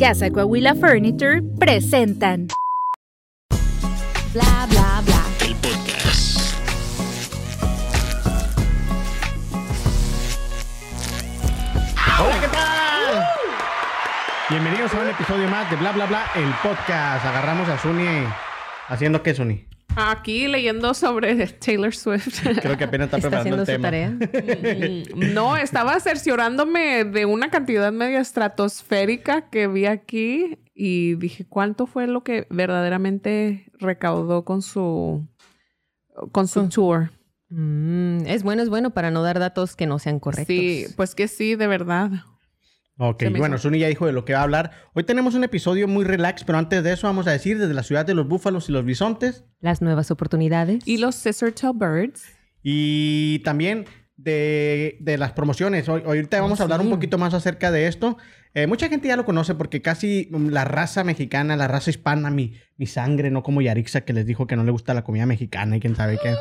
Casa Coahuila Furniture presentan Bla bla bla. El podcast. Hola, ¿qué tal? Bienvenidos a un episodio más de Bla Bla Bla, el podcast. Agarramos a Suni haciendo qué, Suni. Aquí leyendo sobre Taylor Swift. Creo que apenas está, Está preparando haciendo el su tema. tarea. no, estaba cerciorándome de una cantidad media estratosférica que vi aquí y dije, ¿cuánto fue lo que verdaderamente recaudó con su con su tour? Mm, es bueno, es bueno para no dar datos que no sean correctos. Sí, pues que sí, de verdad. Ok, bueno, hizo. Ya dijo de lo que va a hablar. Hoy tenemos un episodio muy relax, pero antes de eso vamos a decir desde la ciudad de los búfalos y los bisontes. Las nuevas oportunidades. Y los Scissor Tail Birds. Y también de, de las promociones. Hoy, ahorita vamos a hablar un sí. poquito más acerca de esto. Eh, mucha gente ya lo conoce porque casi mm, la raza mexicana, la raza hispana, mi, mi sangre, no como Yarixa que les dijo que no le gusta la comida mexicana y quién sabe qué.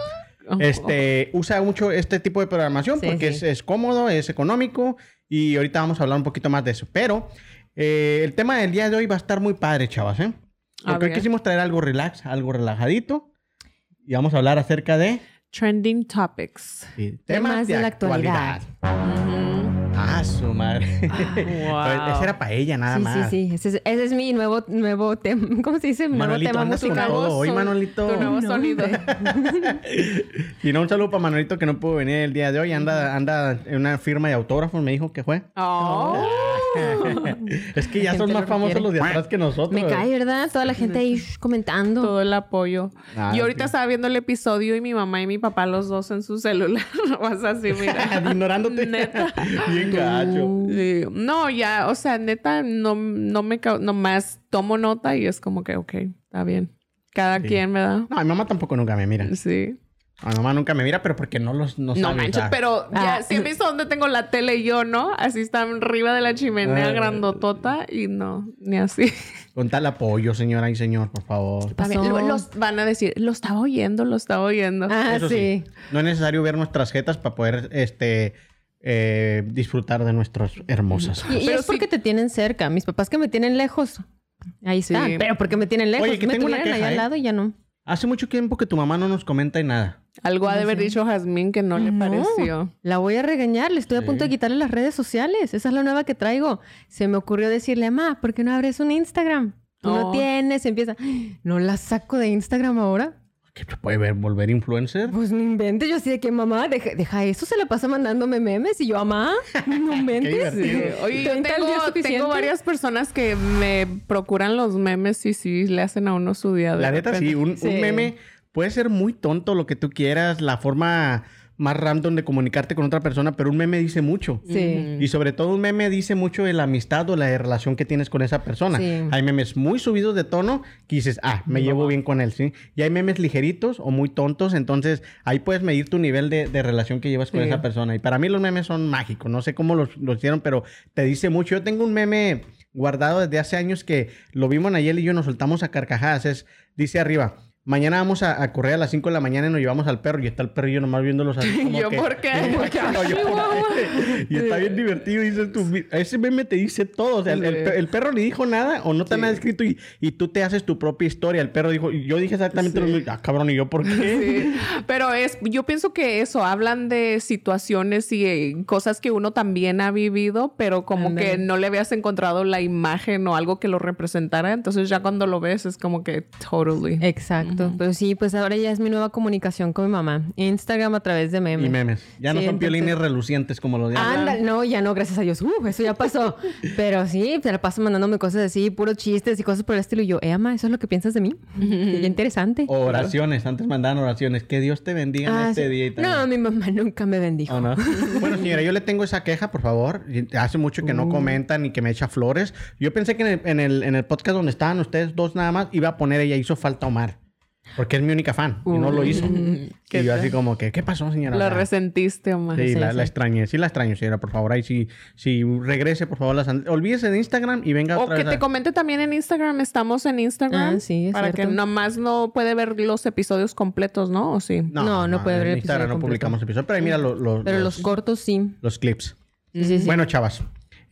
Este, usa mucho este tipo de programación Sí, porque sí. Es, es cómodo, es económico y ahorita vamos a hablar un poquito más de eso. Pero eh, el tema del día de hoy va a estar muy padre, chavas, ¿eh? Porque hoy quisimos traer algo relax, algo relajadito y vamos a hablar acerca de Trending Topics. sí, Temas de la actualidad. Ah, su madre. wow. Ese era para ella nada sí, más. sí, sí. Ese es, ese es mi nuevo, nuevo tema. ¿Cómo se dice? Nuevo Manuelito, tema con musical. todo hoy, Manuelito. Tu nuevo No, sonido. Y no, un saludo para Manuelito que no pudo venir el día de hoy. Anda, anda en una firma de autógrafos, me dijo que fue. Oh. es que ya son más lo famosos los de atrás que nosotros. Me cae, ¿verdad? Toda la gente ahí comentando. todo el apoyo. Ah, y ahorita ok. estaba viendo el episodio y mi mamá y mi papá los dos en su celular. Vas así, mira. Ignorándote. Neta. Bien gacho. Sí. No, ya, o sea, neta, no, no me... Nomás tomo nota y es como que, ok, está bien. Cada Sí. quien, ¿verdad? No, mi mamá tampoco nunca me mira. Sí. Mi mamá nunca me mira, pero porque no los no, No sabe manches, usar. pero ya, Ah. si he visto dónde tengo la tele yo, ¿no? Así está arriba de la chimenea Ah. grandotota y no, ni así. Con tal apoyo, señora y señor, por favor. Lo- Los van a decir, lo estaba oyendo, lo estaba oyendo. Ah, Eso sí. No es necesario ver nuestras jetas para poder este eh, disfrutar de nuestras hermosas. Y, y Pero es sí- porque te tienen cerca. Mis papás que me tienen lejos. Ahí Sí. están. Pero porque me tienen lejos. Oye, que me tengo una al ¿eh? lado y ya no. Hace mucho tiempo que tu mamá no nos comenta y nada. Algo ha de haber dicho Jazmín que no le No. pareció. La voy a regañar, le estoy a punto de quitarle las redes sociales. Esa es la nueva que traigo. Se me ocurrió decirle, mamá, ¿por qué no abres un Instagram? Tú no Oh. tienes, empieza. No la saco de Instagram ahora. ¿Qué se puede ver, volver influencer? Pues no inventes. Yo así de que, mamá, deja, deja eso, se la pasa mandándome memes. Y yo, mamá, no inventes. Oye, yo ¿Treinta al día tengo, varias personas que me procuran los memes y sí le hacen a uno su día de La neta, repente. sí, un, un Sí. meme puede ser muy tonto lo que tú quieras, la forma más random de comunicarte con otra persona, pero un meme dice mucho. Sí. Y sobre todo un meme dice mucho de la amistad o la relación que tienes con esa persona. Sí. Hay memes muy subidos de tono que dices, ah, me llevo bien con él, ¿sí? Y hay memes ligeritos o muy tontos, entonces ahí puedes medir tu nivel de, de relación que llevas con Sí. esa persona. Y para mí los memes son mágicos, no sé cómo los, los hicieron, pero te dice mucho. Yo tengo un meme guardado desde hace años que lo vimos Nayel y yo nos soltamos a carcajadas. Es, dice arriba. Mañana vamos a, a correr a las 5 de la mañana y nos llevamos al perro. Y está el perro y yo nomás viéndolos así. como ¿Yo que- por qué? No, yo por qué. Y está bien divertido. Dices tú, ese meme te dice todo. O sea, el, el el perro ni dijo nada o no está Sí. nada escrito y, y tú te haces tu propia historia. El perro dijo, y yo dije exactamente lo mismo. Ah, cabrón, ¿y yo por qué? Sí. Pero es, yo pienso que eso, hablan de situaciones y eh, cosas que uno también ha vivido, pero como que no le habías encontrado la imagen o algo que lo representara. Entonces ya cuando lo ves es como que totally. Exacto. Pero sí, pues ahora ya es mi nueva comunicación con mi mamá. Instagram a través de memes. Y memes. Ya no Sí, son entonces- piolines relucientes como los de. Anda, no, ya no, gracias a Dios. Uh, eso ya pasó. Pero sí, te la paso mandándome cosas así, puros chistes y cosas por el estilo. Y yo, eh, ama, ¿eso es lo que piensas de mí? Qué interesante. O oraciones. Antes mandaban oraciones. Que Dios te bendiga en Ah, este sí. día y tal. No, mi mamá nunca me bendijo. Bueno, señora, yo le tengo esa queja, por favor. Y Hace mucho que Uh. no comentan ni que me echa flores. Yo pensé que en el, en el, en el podcast donde estaban ustedes dos nada más, iba a poner ella hizo falta Omar. Porque es mi única fan. Y no lo hizo. Uh. ¿Qué y yo tal? así como que, ¿qué pasó, señora? La resentiste, Omar. Sí, Sí, la, sí. la extrañé. Sí la extraño, señora, por favor. Ahí sí, sí regrese, por favor. Las Olvídese de Instagram y venga O otra que vez. te a- comente también en Instagram. Estamos en Instagram. Ah, sí, es Para que cierto. nomás no puede ver los episodios completos, ¿no? ¿O sí? No, no puede ver el en Instagram episodio no completo. publicamos episodios. Pero ahí mira lo- lo- Pero los, los cortos sí. los clips. Sí, sí, sí. Bueno, chavas.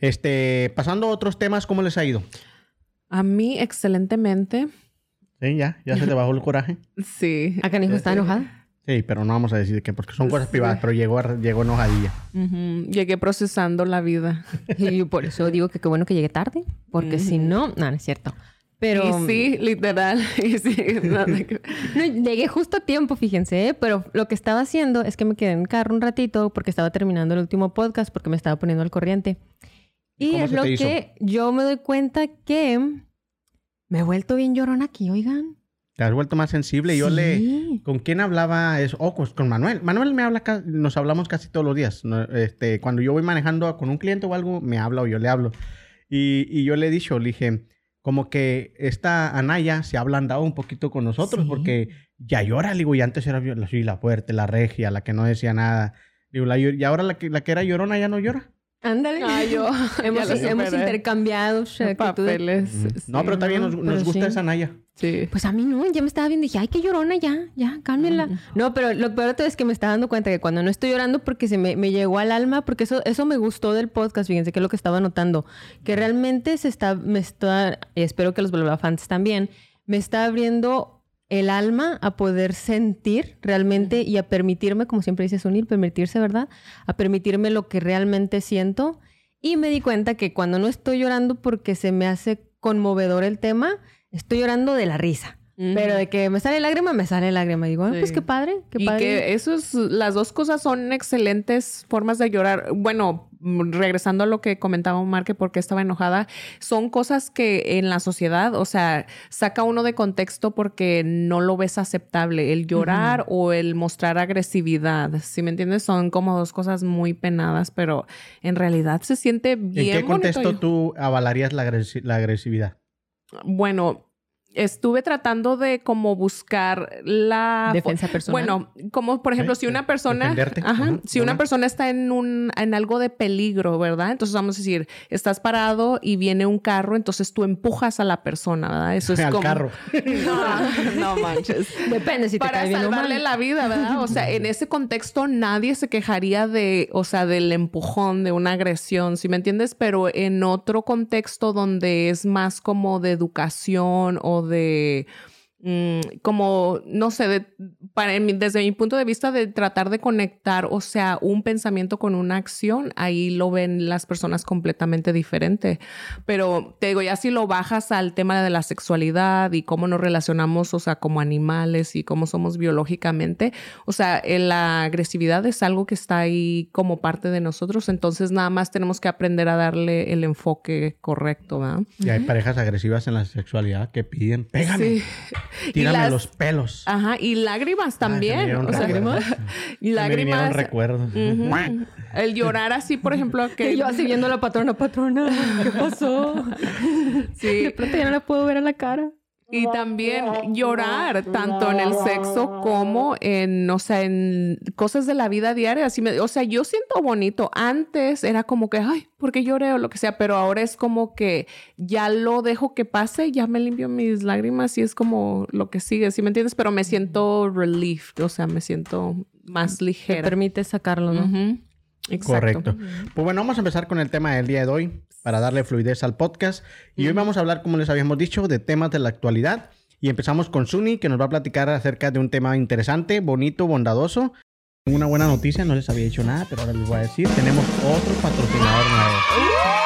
Este, pasando a otros temas, ¿cómo les ha ido? A mí, excelentemente. Sí, ya, ya se te bajó el coraje. Sí. ¿A Canijo está enojada? Sí, pero no vamos a decir que porque son cosas privadas, pero llegó, llegó enojadilla. Ujú. Llegué procesando la vida. Y yo por eso digo que qué bueno que llegué tarde, porque si no, no, no es cierto. Pero Y sí, literal. Y sí, nada que- No, llegué justo a tiempo, fíjense, ¿eh? pero lo que estaba haciendo es que me quedé en el carro un ratito porque estaba terminando el último podcast porque me estaba poniendo al corriente. ¿Y Y cómo es se lo te hizo? que yo me doy cuenta que me he vuelto bien llorona aquí, oigan. Te has vuelto más sensible. Yo le... ¿Con quién hablaba eso? Oh, pues con Manuel. Manuel me habla, nos hablamos casi todos los días. Este, cuando yo voy manejando con un cliente o algo, me habla o yo le hablo. Y, y yo le he dicho, le dije, como que esta Anaya se ha ablandado un poquito con nosotros Sí. porque ya llora, le digo, y antes era la, sí, la fuerte, la regia, la que no decía nada. Digo, la y ahora la que, la que era llorona ya no llora. Ándale. Ay, yo. hemos, hemos intercambiado papeles. No, pero está bien, nos, no, nos gusta sí. esa Anaya. Sí. Pues a mí no, ya me estaba viendo y dije, ay, qué llorona, ya, ya, cámbienla. No, pero lo peor de todo es que me estaba dando cuenta que cuando no estoy llorando porque se me, me llegó al alma, porque eso, eso me gustó del podcast, fíjense que es lo que estaba notando, que realmente se está, me está, y espero que los fans también, me está abriendo el alma a poder sentir realmente y a permitirme, como siempre dice Sunil, permitirse, ¿verdad? A permitirme lo que realmente siento. Y me di cuenta que cuando no estoy llorando porque se me hace conmovedor el tema, estoy llorando de la risa. Pero de que me sale lágrima, me sale lágrima. Digo, ah, pues qué padre, qué y padre. que eso es, las dos cosas son excelentes formas de llorar. Bueno, regresando a lo que comentaba Omar, que por qué estaba enojada, son cosas que en la sociedad, o sea, saca uno de contexto porque no lo ves aceptable. El llorar o el mostrar agresividad, si me entiendes, son como dos cosas muy penadas, pero en realidad se siente bien. ¿En qué bonito. contexto tú avalarías la, agresi- la agresividad? Bueno, estuve tratando de como buscar la... Defensa personal. Bueno, como por ejemplo, si una persona, ajá, Ajá, si una persona está en un en algo de peligro, ¿verdad? Entonces vamos a decir, estás parado y viene un carro, entonces tú empujas a la persona, ¿verdad? Eso es Al como carro. No, no manches. Depende si te Para cae bien o salvarle mal. la vida, ¿verdad? O sea, en ese contexto nadie se quejaría de, o sea, del empujón, de una agresión, ¿sí me entiendes? Pero en otro contexto donde es más como de educación o de como, no sé, de- para desde mi punto de vista de tratar de conectar, o sea, un pensamiento con una acción, ahí lo ven las personas completamente diferente. Pero te digo, ya si lo bajas al tema de la sexualidad y cómo nos relacionamos, o sea, como animales y cómo somos biológicamente, o sea, eh, la agresividad es algo que está ahí como parte de nosotros, entonces nada más tenemos que aprender a darle el enfoque correcto, ¿verdad? Y hay parejas agresivas en la sexualidad que piden, pégame, Sí. Tírame las- los pelos. Ajá, y lágrimas me también. vinieron o sea, recuerdos. y vinieron lágrimas. recuerdos. El llorar así, por ejemplo, que Y yo así viendo a la patrona, patrona, ¿qué pasó? sí. De pronto ya no la puedo ver a la cara. Y también llorar, tanto en el sexo como en, o sea, en cosas de la vida diaria. Así me, o sea, yo siento bonito. Antes era como que, ay, ¿por qué lloré o lo que sea? Pero ahora es como que ya lo dejo que pase, ya me limpio mis lágrimas y es como lo que sigue, ¿sí me entiendes? Pero me siento relieved, o sea, me siento más Te ligera. permite sacarlo, ¿no? Exacto. Correcto. Pues bueno, vamos a empezar con el tema del día de hoy para darle fluidez al podcast. Y hoy vamos a hablar, como les habíamos dicho, de temas de la actualidad. Y empezamos con Suni, que nos va a platicar acerca de un tema interesante, bonito, bondadoso. Una buena noticia, no les había dicho nada, pero ahora les voy a decir, tenemos otro patrocinador nuevo.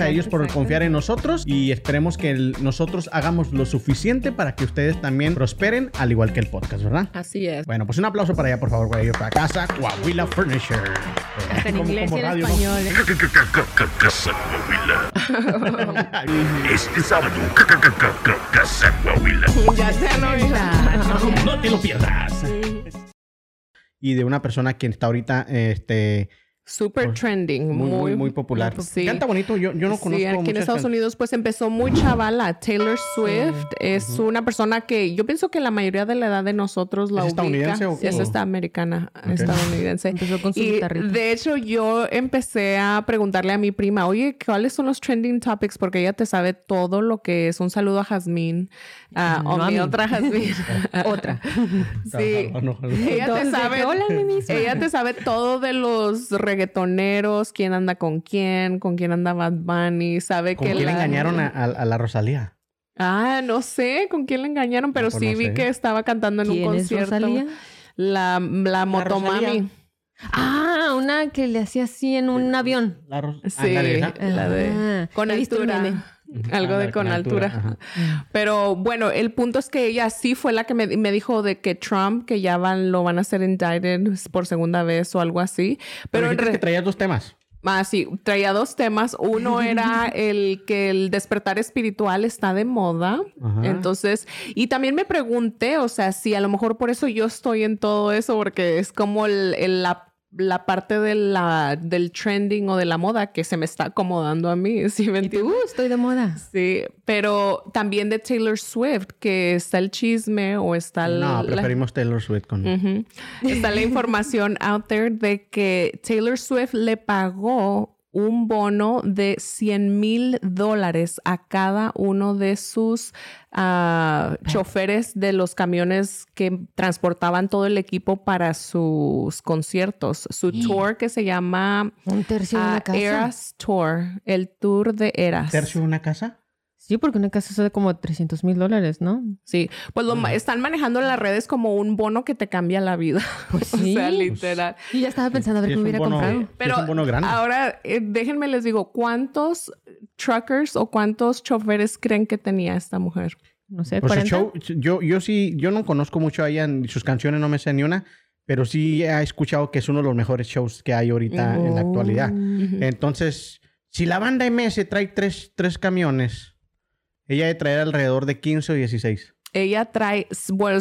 a ellos por confiar en nosotros y esperemos que el- nosotros hagamos lo suficiente para que ustedes también prosperen, al igual que el podcast, ¿verdad? Así es. Bueno, pues un aplauso para allá, por favor, para ellos, para casa, Coahuila Furniture. Hasta en Como- inglés y en radio, español. Casa Coahuila. Este sábado, Casa Coahuila. Ya te lo No te lo pierdas. Y de una persona que está ahorita este, Super trending. Muy, muy, muy popular. Sí. Canta bonito. Yo, yo no conozco Sí, aquí en Estados Unidos pues empezó muy chavala. Taylor Swift es una persona que yo pienso que la mayoría de la edad de nosotros la ¿Es ubica. estadounidense o- Es esta americana, estadounidense. Empezó con su y guitarrita. de hecho yo empecé a preguntarle a mi prima, oye, ¿cuáles son los trending topics? Porque ella te sabe todo lo que es. Un saludo a Jazmín. a- No o a mi otra Jazmín. Otra. sí. No, no, no. Ella te sabe, hola, ella te sabe todo de los reggaetoneros, quién anda con quién, con quién anda Bad Bunny, sabe ¿Con que quién la... engañaron a, a- a la Rosalía? Ah, no sé con quién le engañaron, pero No, pues sí no vi sé. que estaba cantando en un ¿Quién es concierto. Rosalía? La, la motomami. Rosalía. Ah, una que le hacía así en un avión. La Sí, Ándale, esa. la de Ah, con altura. Algo de con altura. Pero bueno, el punto es que ella sí fue la que me, me dijo de que Trump, que ya van, lo van a hacer indicted por segunda vez o algo así. Pero Pero en que traías dos temas. Ah, sí, traía dos temas. Uno era el que el despertar espiritual está de moda. Ajá. Entonces, y también me pregunté, o sea, si a lo mejor por eso yo estoy en todo eso, porque es como el, el- la, la parte de la, del trending o de la moda que se me está acomodando a mí, ¿sí me Y tú, entiendes? uh, estoy de moda. Sí, pero también de Taylor Swift, que está el chisme o está el- No, la- preferimos Taylor Swift con... Está la información out there de que Taylor Swift le pagó un bono de 100 mil dólares a cada uno de sus ah, choferes de los camiones que transportaban todo el equipo para sus conciertos. Su tour que se llama Un tercio de ah, una casa. Eras Tour, el tour de Eras. ¿Tercio de una casa? Sí, porque una casa sale como 300 mil dólares, ¿no? Sí, pues lo están manejando en las redes como un bono que te cambia la vida. Pues o sea, Pues- literal. Y ya estaba pensando a ver Sí, qué hubiera bono- comprado. Sí, es un bono grande. ahora eh, déjenme les digo, ¿cuántos truckers o cuántos choferes creen que tenía esta mujer? No sé, Pues su 40. show, yo, yo sí, yo no conozco mucho a ella, sus canciones no me sé ni una, pero sí he escuchado que es uno de los mejores shows que hay ahorita en la actualidad. Ujú. Entonces, si la banda MS trae tres, tres camiones, ella debe traer alrededor de 15 o 16. Ella trae, bueno,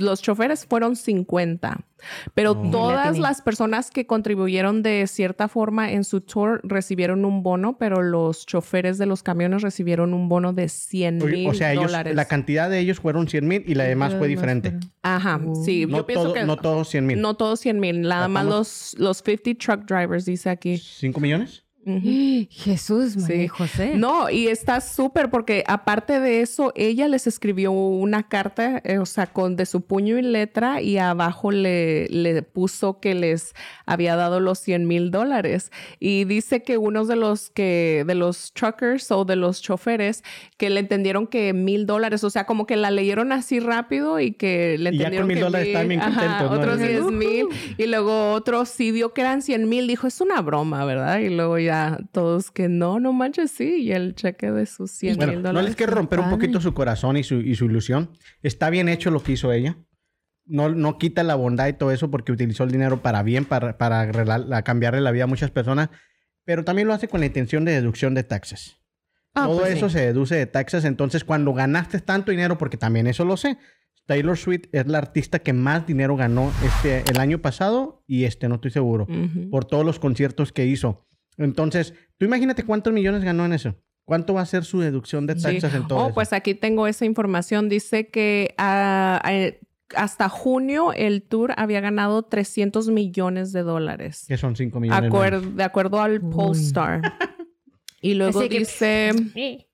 los choferes fueron 50, pero Oh. todas las personas que contribuyeron de cierta forma en su tour recibieron un bono, pero los choferes de los camiones recibieron un bono de 100 O, mil o sea, ellos, dólares. la cantidad de ellos fueron 100 mil y la demás fue diferente. Ajá, sí, No, yo pienso todo- que no todos 100 mil. no todos 100 mil, nada más los, los 50 truck drivers, dice aquí. ¿5 millones? Jesús, María Sí. José. No, y está súper porque aparte de eso, ella les escribió una carta, eh, o sea, con de su puño y letra y abajo le, le puso que les había dado los 100 mil dólares. Y dice que unos de los que, de los truckers o de los choferes que le entendieron que mil dólares, o sea, como que la leyeron así rápido y que le Y ya con entendieron mil que dólares otros Dicen, 10 mil y luego otro sí vio que eran 100 mil, dijo, es una broma, ¿verdad? Y luego ya todos que no, no manches, sí, y el cheque de sus 100 Bueno, mil no dólares. les quiero romper un poquito su corazón y su, y su ilusión. Está bien hecho lo que hizo ella. No, no quita la bondad y todo eso porque utilizó el dinero para bien, para, para cambiarle la vida a muchas personas. Pero también lo hace con la intención de deducción de taxes. Ah, Todo pues eso sí. se deduce de taxes. Entonces, cuando ganaste tanto dinero, porque también eso lo sé, Taylor Swift es la artista que más dinero ganó este, el año pasado y este, no estoy seguro, por todos los conciertos que hizo. Entonces, tú imagínate cuántos millones ganó en eso. ¿Cuánto va a ser su deducción de Sí. taxes en todo Oh, eso? pues aquí tengo esa información. Dice que ah, eh, hasta junio el tour había ganado 300 millones de dólares. Que son 5 millones. Acuer- menos. de acuerdo al Uy. Polestar. Y luego Así que- dice,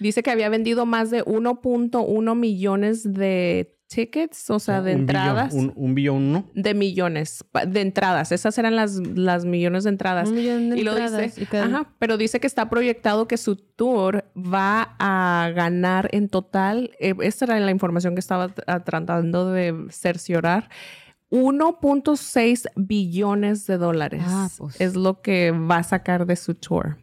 dice que había vendido más de 1.1 millones de tickets, o sea, de Un billón, entradas. un, un billón, ¿no? de millones de entradas. Esas eran las, las millones de entradas. Un millón de y lo entradas dice, y cada- ajá, pero dice que está proyectado que su tour va a ganar en total, eh, esta era la información que estaba tra- tratando de cerciorar, 1.6 billones de dólares Ah, pues. es lo que va a sacar de su tour.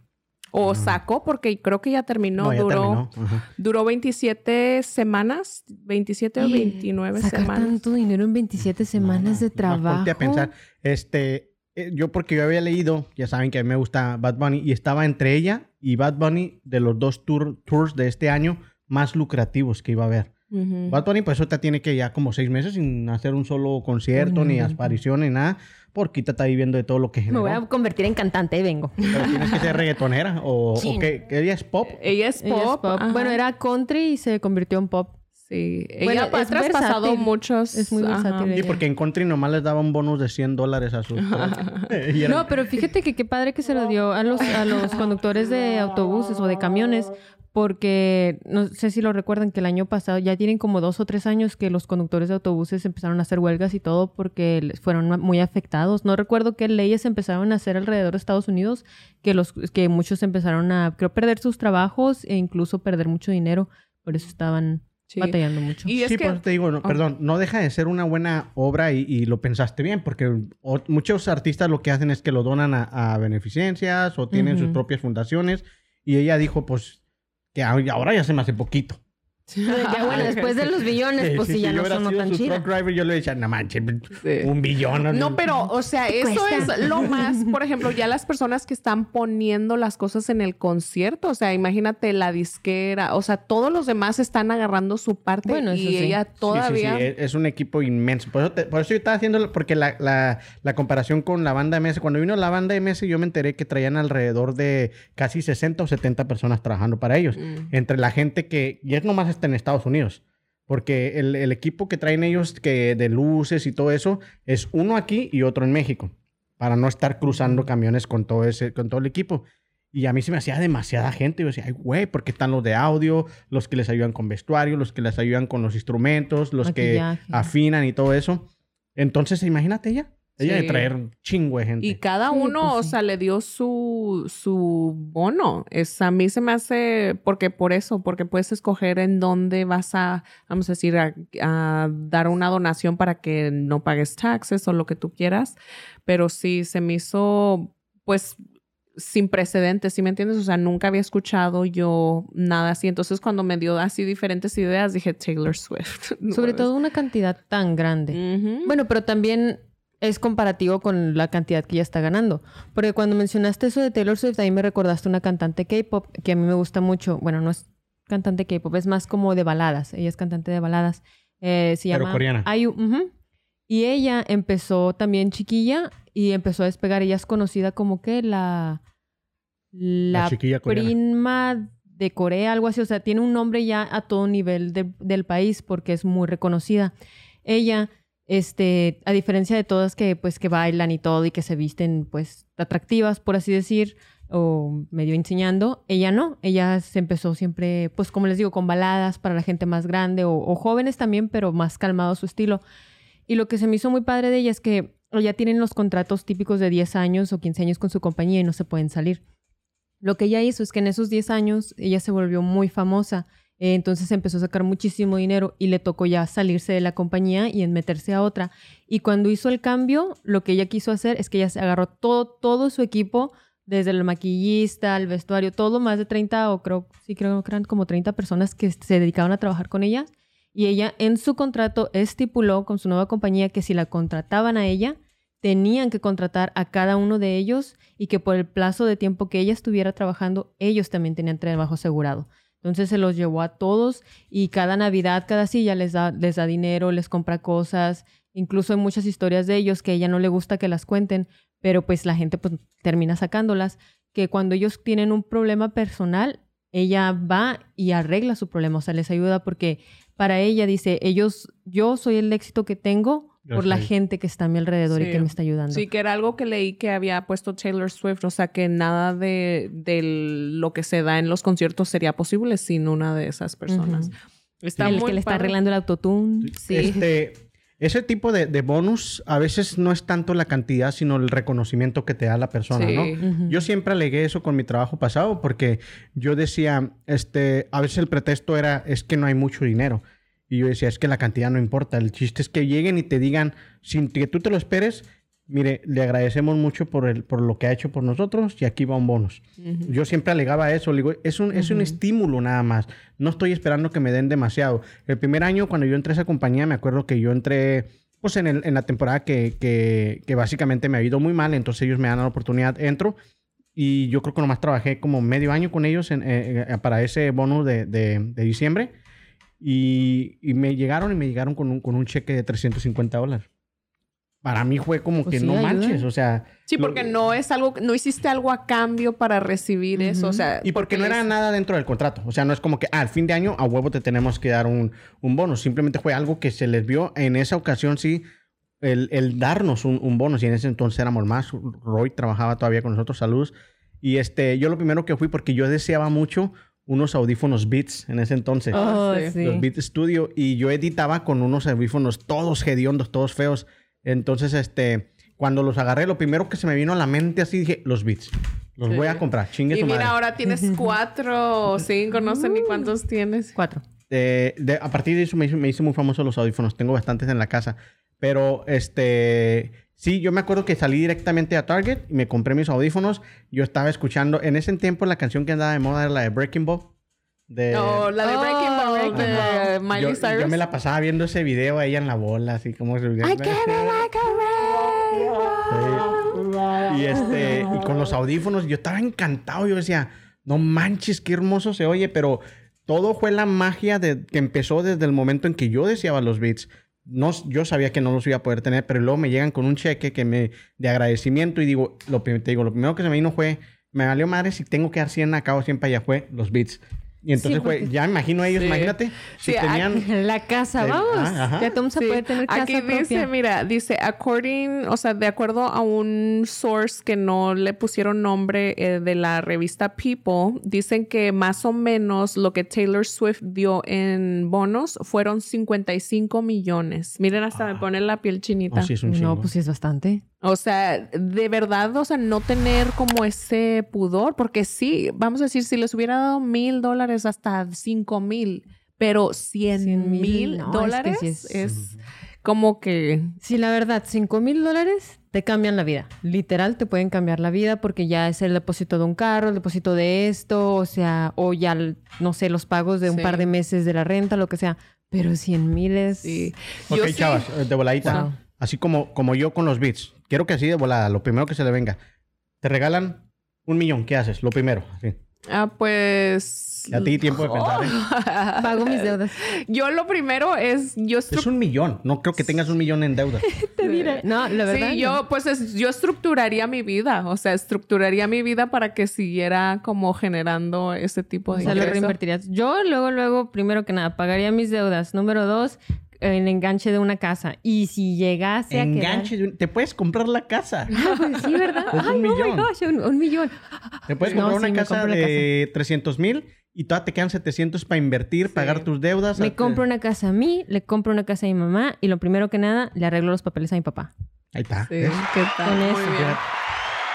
O sacó porque creo que ya terminó, Ah. ya duró, terminó. Duró 27 semanas, 27 o 29 Sacar semanas. tanto dinero en 27 semanas de Más trabajo. ponte a pensar, este, eh, yo porque yo había leído, ya saben que a mí me gusta Bad Bunny, y estaba entre ella y Bad Bunny de los dos tour- tours de este año más lucrativos que iba a haber. Ujú. Bad Bunny, pues eso te tiene que ya como seis meses sin hacer un solo concierto, ni aparición, ni nada, porque está viviendo de todo lo que Me generó. voy a convertir en cantante, vengo. Pero tienes que ser reggaetonera o, o que, que ella es pop. Ella es Ella es pop. Bueno, era country y se convirtió en pop. Sí. Bueno, Ella ha es traspasado versátil. muchos. Es muy versátil. Sí, porque en country nomás les daba un bonus de 100 dólares a sus... Y No, pero fíjate que qué padre que se lo dio a los, a los conductores de autobuses o de camiones, porque no sé si lo recuerdan que el año pasado ya tienen como dos o tres años que los conductores de autobuses empezaron a hacer huelgas y todo porque fueron muy afectados. No recuerdo qué leyes empezaron a hacer alrededor de Estados Unidos que los que muchos empezaron a creo perder sus trabajos e incluso perder mucho dinero, por eso estaban Sí. batallando mucho. Y es sí, que por eso te digo, no, Oh. perdón, no deja de ser una buena obra y, y lo pensaste bien, porque o- muchos artistas lo que hacen es que lo donan a, a beneficencias o tienen sus Ujú. propias fundaciones y ella dijo, pues, que ahora ya se me hace poquito. Ya bueno, después de los billones, pues sí, ya si no yo hubiera sonó tan truck driver, yo le decía, no manches, Sí. un billón. No, pero, o sea, eso cuesta? es lo más, por ejemplo, ya las personas que están poniendo las cosas en el concierto, o sea, imagínate la disquera, o sea, todos los demás están agarrando su parte Bueno, eso y sí. ella Sí, sí, todavía... sí, es- es un equipo inmenso. Por eso, te- por eso yo estaba haciendo, porque la, la- la comparación con la banda MS, cuando vino la banda MS, yo me enteré que traían alrededor de casi 60 o 70 personas trabajando para ellos. Mm. Entre la gente que, y es nomás en Estados Unidos. Porque el, el equipo que traen ellos que de luces y todo eso es uno aquí y otro en México. Para no estar cruzando camiones con todo ese, con todo el equipo. Y a mí se me hacía demasiada gente. Yo decía, ay, güey, porque están los de audio, los que les ayudan con vestuario, los que les ayudan con los instrumentos, los Maquillaje. que afinan y todo eso. Entonces, imagínate ella. Ella de Sí. traer un chingo de gente. Y cada Sí, uno, pues o sí. sea, le dio su, su bono. Es, a mí se me hace, porque por eso, porque puedes escoger en dónde vas a, vamos a decir, a, a dar una donación para que no pagues taxes o lo que tú quieras. Pero sí, se me hizo, pues, sin precedentes, ¿sí me entiendes? O sea, nunca había escuchado yo nada así. Entonces, cuando me dio así diferentes ideas, dije Taylor Swift. Sobre todo una cantidad tan grande. Ujú. Bueno, pero también es comparativo con la cantidad que ella está ganando. Porque cuando mencionaste eso de Taylor Swift, ahí me recordaste una cantante K-pop que a mí me gusta mucho. Bueno, no es cantante K-pop, es más como de baladas. Ella es cantante de baladas. Eh, se Pero llama coreana. IU. ujú. Y ella empezó también chiquilla y empezó a despegar. Ella es conocida como que la... La La, coreana. prima de Corea, algo así. O sea, tiene un nombre ya a todo nivel de- del país porque es muy reconocida. Ella, este, a diferencia de todas que pues que bailan y todo y que se visten pues atractivas, por así decir, o medio enseñando, ella no. Ella se empezó siempre, pues como les digo, con baladas para la gente más grande o, jóvenes también, pero más calmado su estilo. Y lo que se me hizo muy padre de ella es que ya tienen los contratos típicos de 10 años o 15 años con su compañía y no se pueden salir. Lo que ella hizo es que en esos 10 años ella se volvió muy famosa. Eh, entonces empezó a sacar muchísimo dinero y le tocó ya salirse de la compañía y en meterse a otra. Y cuando hizo el cambio, lo que ella quiso hacer es que ella se agarró todo, todo su equipo, desde el maquillista, el vestuario, todo, más de 30 o creo, sí creo que eran como 30 personas que se dedicaban a trabajar con ella. Y ella en su contrato estipuló con su nueva compañía que si la contrataban a ella, tenían que contratar a cada uno de ellos y que por el plazo de tiempo que ella estuviera trabajando, ellos también tenían trabajo asegurado. Entonces se los llevó a todos y cada Navidad, cada silla les da, les da dinero, les compra cosas. Incluso hay muchas historias de ellos que ella no le gusta que las cuenten, pero pues la gente pues termina sacándolas, que cuando ellos tienen un problema personal, ella va y arregla su problema, o sea, les ayuda porque para ella dice, ellos, yo soy el éxito que tengo por la gente que está a mi alrededor y que me está ayudando. Sí, que era algo que leí que había puesto Taylor Swift, o sea que nada de, de lo que se da en los conciertos sería posible sin una de esas personas. Está el muy que le está padre. arreglando el autotune. Sí. Este, ese tipo de, de bonus a veces no es tanto la cantidad, sino el reconocimiento que te da la persona, Sí. ¿no? Yo siempre alegué eso con mi trabajo pasado porque yo decía, este, a veces el pretexto era, es que no hay mucho dinero. Y yo decía, es que la cantidad no importa. El chiste es que lleguen y te digan, sin que tú te lo esperes, mire, le agradecemos mucho por, el, por lo que ha hecho por nosotros y aquí va un bonus. Ujú. Yo siempre alegaba eso. Le digo, es un, es un estímulo nada más. No estoy esperando que me den demasiado. El primer año, cuando yo entré a esa compañía, me acuerdo que yo entré, pues en, el- en la temporada que, que, que básicamente me ha ido muy mal. Entonces ellos me dan la oportunidad, entro. Y yo creo que nomás trabajé como medio año con ellos en- eh, eh, para ese bono de, de- de diciembre. Y, y me llegaron y me llegaron con un, con un cheque de 350 dólares. Para mí fue como Pues que sí, no ayuda. manches, o sea. Sí, lo- porque no es algo, no hiciste algo a cambio para recibir eso. O sea, Y porque no era les- nada dentro del contrato. O sea, no es como que ah, al fin de año a huevo te tenemos que dar un, un bono. Simplemente fue algo que se les vio en esa ocasión, sí, el, el darnos un, un bono. Y en ese entonces éramos más. Roy trabajaba todavía con nosotros, saludos. Y este, yo lo primero que fui, porque yo deseaba mucho unos audífonos Beats en ese entonces. Oh, sí. sí. Los Beats Studio. Y yo editaba con unos audífonos todos hediondos, todos feos. Entonces, este, cuando los agarré, lo primero que se me vino a la mente así dije, los Beats. Los Sí. voy a comprar. Chingue Y su mira, madre. ahora tienes cuatro o cinco, no sé ni cuántos tienes. Cuatro. Eh, de- a partir de eso me hice, me hice muy famoso los audífonos. Tengo bastantes en la casa. Pero, este... Sí, yo me acuerdo que salí directamente a Target y me compré mis audífonos. Yo estaba escuchando... En ese tiempo la canción que andaba de moda era la de Breaking Ball. De... No, la de Oh, Breaking Ball Breaking de. Miley yo, Cyrus. yo me la pasaba viendo ese video a ella en la bola, así como... se- Y este, y con los audífonos, yo estaba encantado. Yo decía, no manches, qué hermoso se oye, pero todo fue la magia de, que empezó desde el momento en que yo deseaba los beats. No, yo sabía que no los iba a poder tener, pero luego me llegan con un cheque que me, de agradecimiento y digo, lo, te digo, lo primero que se me vino fue, me valió madre si tengo que dar 100 acá o 100 para allá, fue los beats. Y entonces Sí, fue, porque- ya imagino a ellos, Sí. imagínate, si Sí, tenían... La casa, Eh, vamos. ah. Ya a Sí. poder tener casa Aquí dice, propia. mira, dice, according, o sea, de acuerdo a un source que no le pusieron nombre eh, de la revista People, dicen que más o menos lo que Taylor Swift dio en bonos fueron 55 millones. Miren, hasta me pone la piel chinita. No, sí, es un chingo. No, pues sí es bastante. O sea, de verdad, o sea, no tener como ese pudor, porque sí, vamos a decir, si les hubiera dado mil dólares hasta cinco mil, pero cien Cien mil, es que dólares sí es, es- como que Sí, la verdad, 5 mil dólares te cambian la vida. Literal, te pueden cambiar la vida porque ya es el depósito de un carro, el depósito de esto, o sea, o ya, no sé, los pagos de un Sí. par de meses de la renta, lo que sea. Pero 100 mil es... sí. Ok, Yo sí- chavas, de voladita. Wow. Así como, como yo con los beats. Quiero que así de volada, lo primero que se le venga. Te regalan un millón, ¿qué haces? Lo primero. así. Ah, pues. Ya te di tiempo de pensar, ¿eh? Pago mis deudas. Yo lo primero es. Yo Es un millón. No creo que tengas un millón en deuda. Te diré. No, la verdad. Sí, no. yo pues es- yo estructuraría mi vida, o sea, estructuraría mi vida para que siguiera como generando ese tipo O de sea, lo ingreso. reinvertirías. Yo luego, luego, primero que nada, pagaría mis deudas. Número dos, el enganche de una casa. Y si llegase a quedar... Enganche. de un- Te puedes comprar la casa. Ah, pues sí, ¿verdad? Es un Ay, no, millón. my gosh, un, un millón. Te puedes comprar una casa de 300 mil y todavía te quedan 700 para invertir, pagar tus deudas. Me Hasta- compro una casa a mí, le compro una casa a mi mamá y lo primero que nada, le arreglo los papeles a mi papá. Ahí está. Sí, ¿ves? ¿qué tal? Con Muy eso. bien.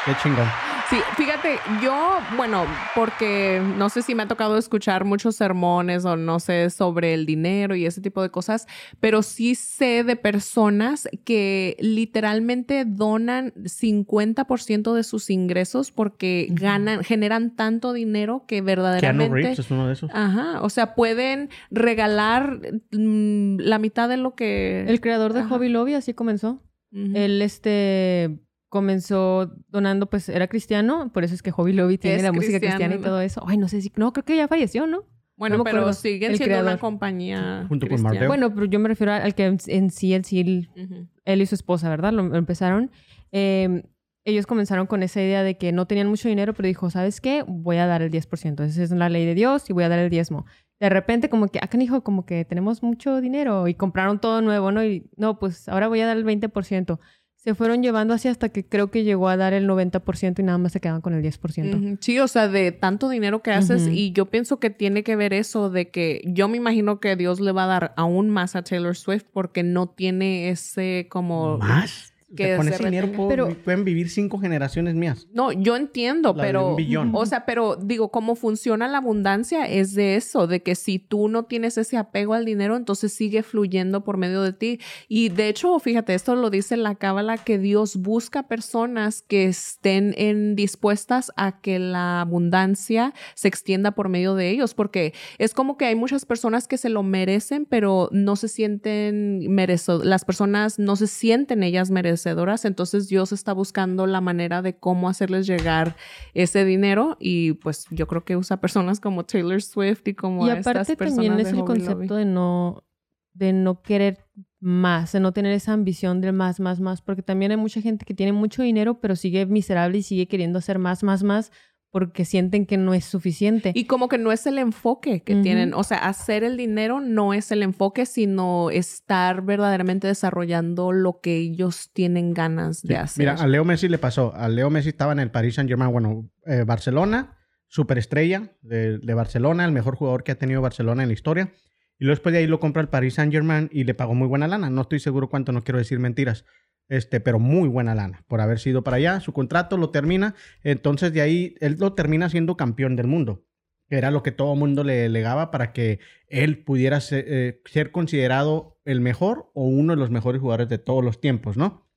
Qué chingón. Sí, fíjate, yo, bueno, porque no sé si me ha tocado escuchar muchos sermones o no sé sobre el dinero y ese tipo de cosas, pero sí sé de personas que literalmente donan 50% de sus ingresos porque ganan, generan tanto dinero que Keanu verdaderamente... Reeves es uno de esos. Ajá, o sea, pueden regalar mm, la mitad de lo que... El creador de Ajá. Hobby Lobby así comenzó. Ujú. Él este comenzó donando, pues era cristiano, por eso es que Hobby Lobby tiene Es la música cristiana y todo eso. Ay, no sé si, no, creo que ya falleció, ¿no? Bueno, no pero siguen siendo una compañía Junto con. Marteo. Bueno, pero yo me refiero al que en, sí, en sí, Ujú. él y su esposa, ¿verdad? Lo, lo empezaron. Eh, ellos comenzaron con esa idea de que no tenían mucho dinero, pero dijo, ¿sabes qué? Voy a dar el 10%. Esa es la ley de Dios y voy a dar el diezmo. De repente, como que, acá dijo, como que tenemos mucho dinero y compraron todo nuevo, ¿no? Y no, pues ahora voy a dar el 20%. Se fueron llevando así hasta que creo que llegó a dar el 90% y nada más se quedaban con el 10%. Ujú. Sí, o sea, de tanto dinero que haces y yo pienso que tiene que ver eso de que yo me imagino que Dios le va a dar aún más a Taylor Swift porque no tiene ese como... ¿Más? Que con se ese dinero retenga. puedo- Pero- pueden vivir cinco generaciones mías. No, yo entiendo, La pero... un billón. O sea, pero digo, cómo funciona la abundancia es de eso, de que si tú no tienes ese apego al dinero, entonces sigue fluyendo por medio de ti. Y de hecho, fíjate, esto lo dice la cábala, que Dios busca personas que estén en, dispuestas a que la abundancia se extienda por medio de ellos, porque es como que hay muchas personas que se lo merecen, pero no se sienten merecidas, las personas no se sienten ellas merec- merecedoras. Entonces Dios está buscando la manera de cómo hacerles llegar ese dinero y pues yo creo que usa personas como Taylor Swift y como Y a estas aparte personas también de es el Lobby. concepto de no, de no querer más, de no tener esa ambición de más, más, más, porque también hay mucha gente que tiene mucho dinero, pero sigue miserable y sigue queriendo hacer más, más, más, porque sienten que no es suficiente. Y como que no es el enfoque que Ujú. tienen, o sea, hacer el dinero no es el enfoque, sino estar verdaderamente desarrollando lo que ellos tienen ganas de Sí, hacer. Mira, a Leo Messi le pasó. A Leo Messi estaba en el Paris Saint Germain, bueno, eh, Barcelona, superestrella de, de Barcelona, el mejor jugador que ha tenido Barcelona en la historia. Y luego después de ahí lo compra el Paris Saint Germain y le pagó muy buena lana. No estoy seguro cuánto, no quiero decir mentiras. Este, pero muy buena lana por haber sido para allá. Su contrato lo termina. Entonces de ahí él lo termina siendo campeón del mundo. Era lo que todo mundo le legaba para que él pudiera ser, eh, ser considerado el mejor o uno de los mejores jugadores de todos los tiempos, ¿no?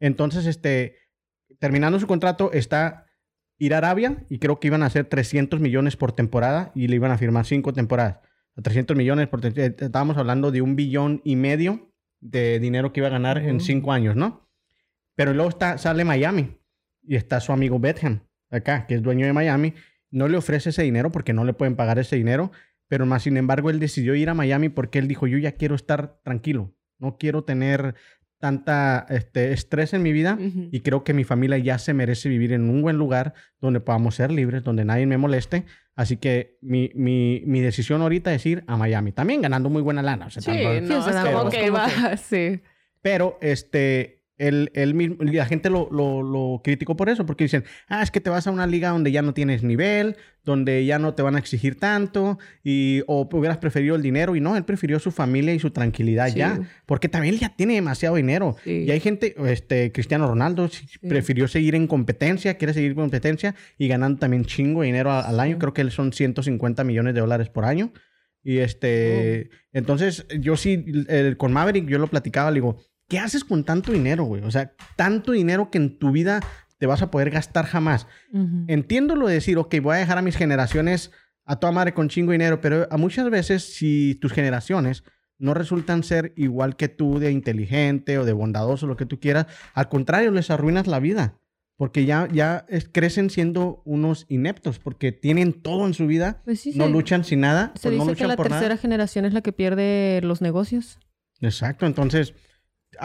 Entonces, este, terminando su contrato, está ir a Arabia y creo que iban a hacer 300 millones por temporada y le iban a firmar cinco temporadas. A 300 millones por tem- eh, estábamos hablando de un billón y medio de dinero que iba a ganar en cinco años, ¿no? Pero luego está, sale Miami y está su amigo Beckham acá, que es dueño de Miami. No le ofrece ese dinero porque no le pueden pagar ese dinero, pero más sin embargo él decidió ir a Miami porque él dijo, yo ya quiero estar tranquilo, no quiero tener tanta este, estrés en mi vida y creo que mi familia ya se merece vivir en un buen lugar donde podamos ser libres, donde nadie me moleste. Así que mi, mi, mi decisión ahorita es ir a Miami. También ganando muy buena lana. o sea, Sí, tampoco- no, o sea, es como tampoco que va, sí. Pero este, él, él mismo- la gente lo, lo, lo criticó por eso, porque dicen, ah, es que te vas a una liga donde ya no tienes nivel, donde ya no te van a exigir tanto, y, o hubieras preferido el dinero. Y no, él prefirió su familia y su tranquilidad Sí. ya, porque también ya tiene demasiado dinero. Sí. Y hay gente, este, Cristiano Ronaldo sí, prefirió seguir en competencia, quiere seguir en competencia y ganando también chingo de dinero al año. Creo que son 150 millones de dólares por año. Y este, entonces yo sí, el- con Maverick yo lo platicaba, le digo, ¿qué haces con tanto dinero, güey? O sea, tanto dinero que en tu vida te vas a poder gastar jamás. Ujú. Entiendo lo de decir, ok, voy a dejar a mis generaciones a toda madre con chingo dinero, pero a muchas veces si tus generaciones no resultan ser igual que tú de inteligente o de bondadoso, lo que tú quieras, al contrario, les arruinas la vida. Porque ya, ya es- crecen siendo unos ineptos, porque tienen todo en su vida, Pues sí, no luchan sin nada, Se pues no dice que la por tercera nada. generación es la que pierde los negocios. Exacto, entonces,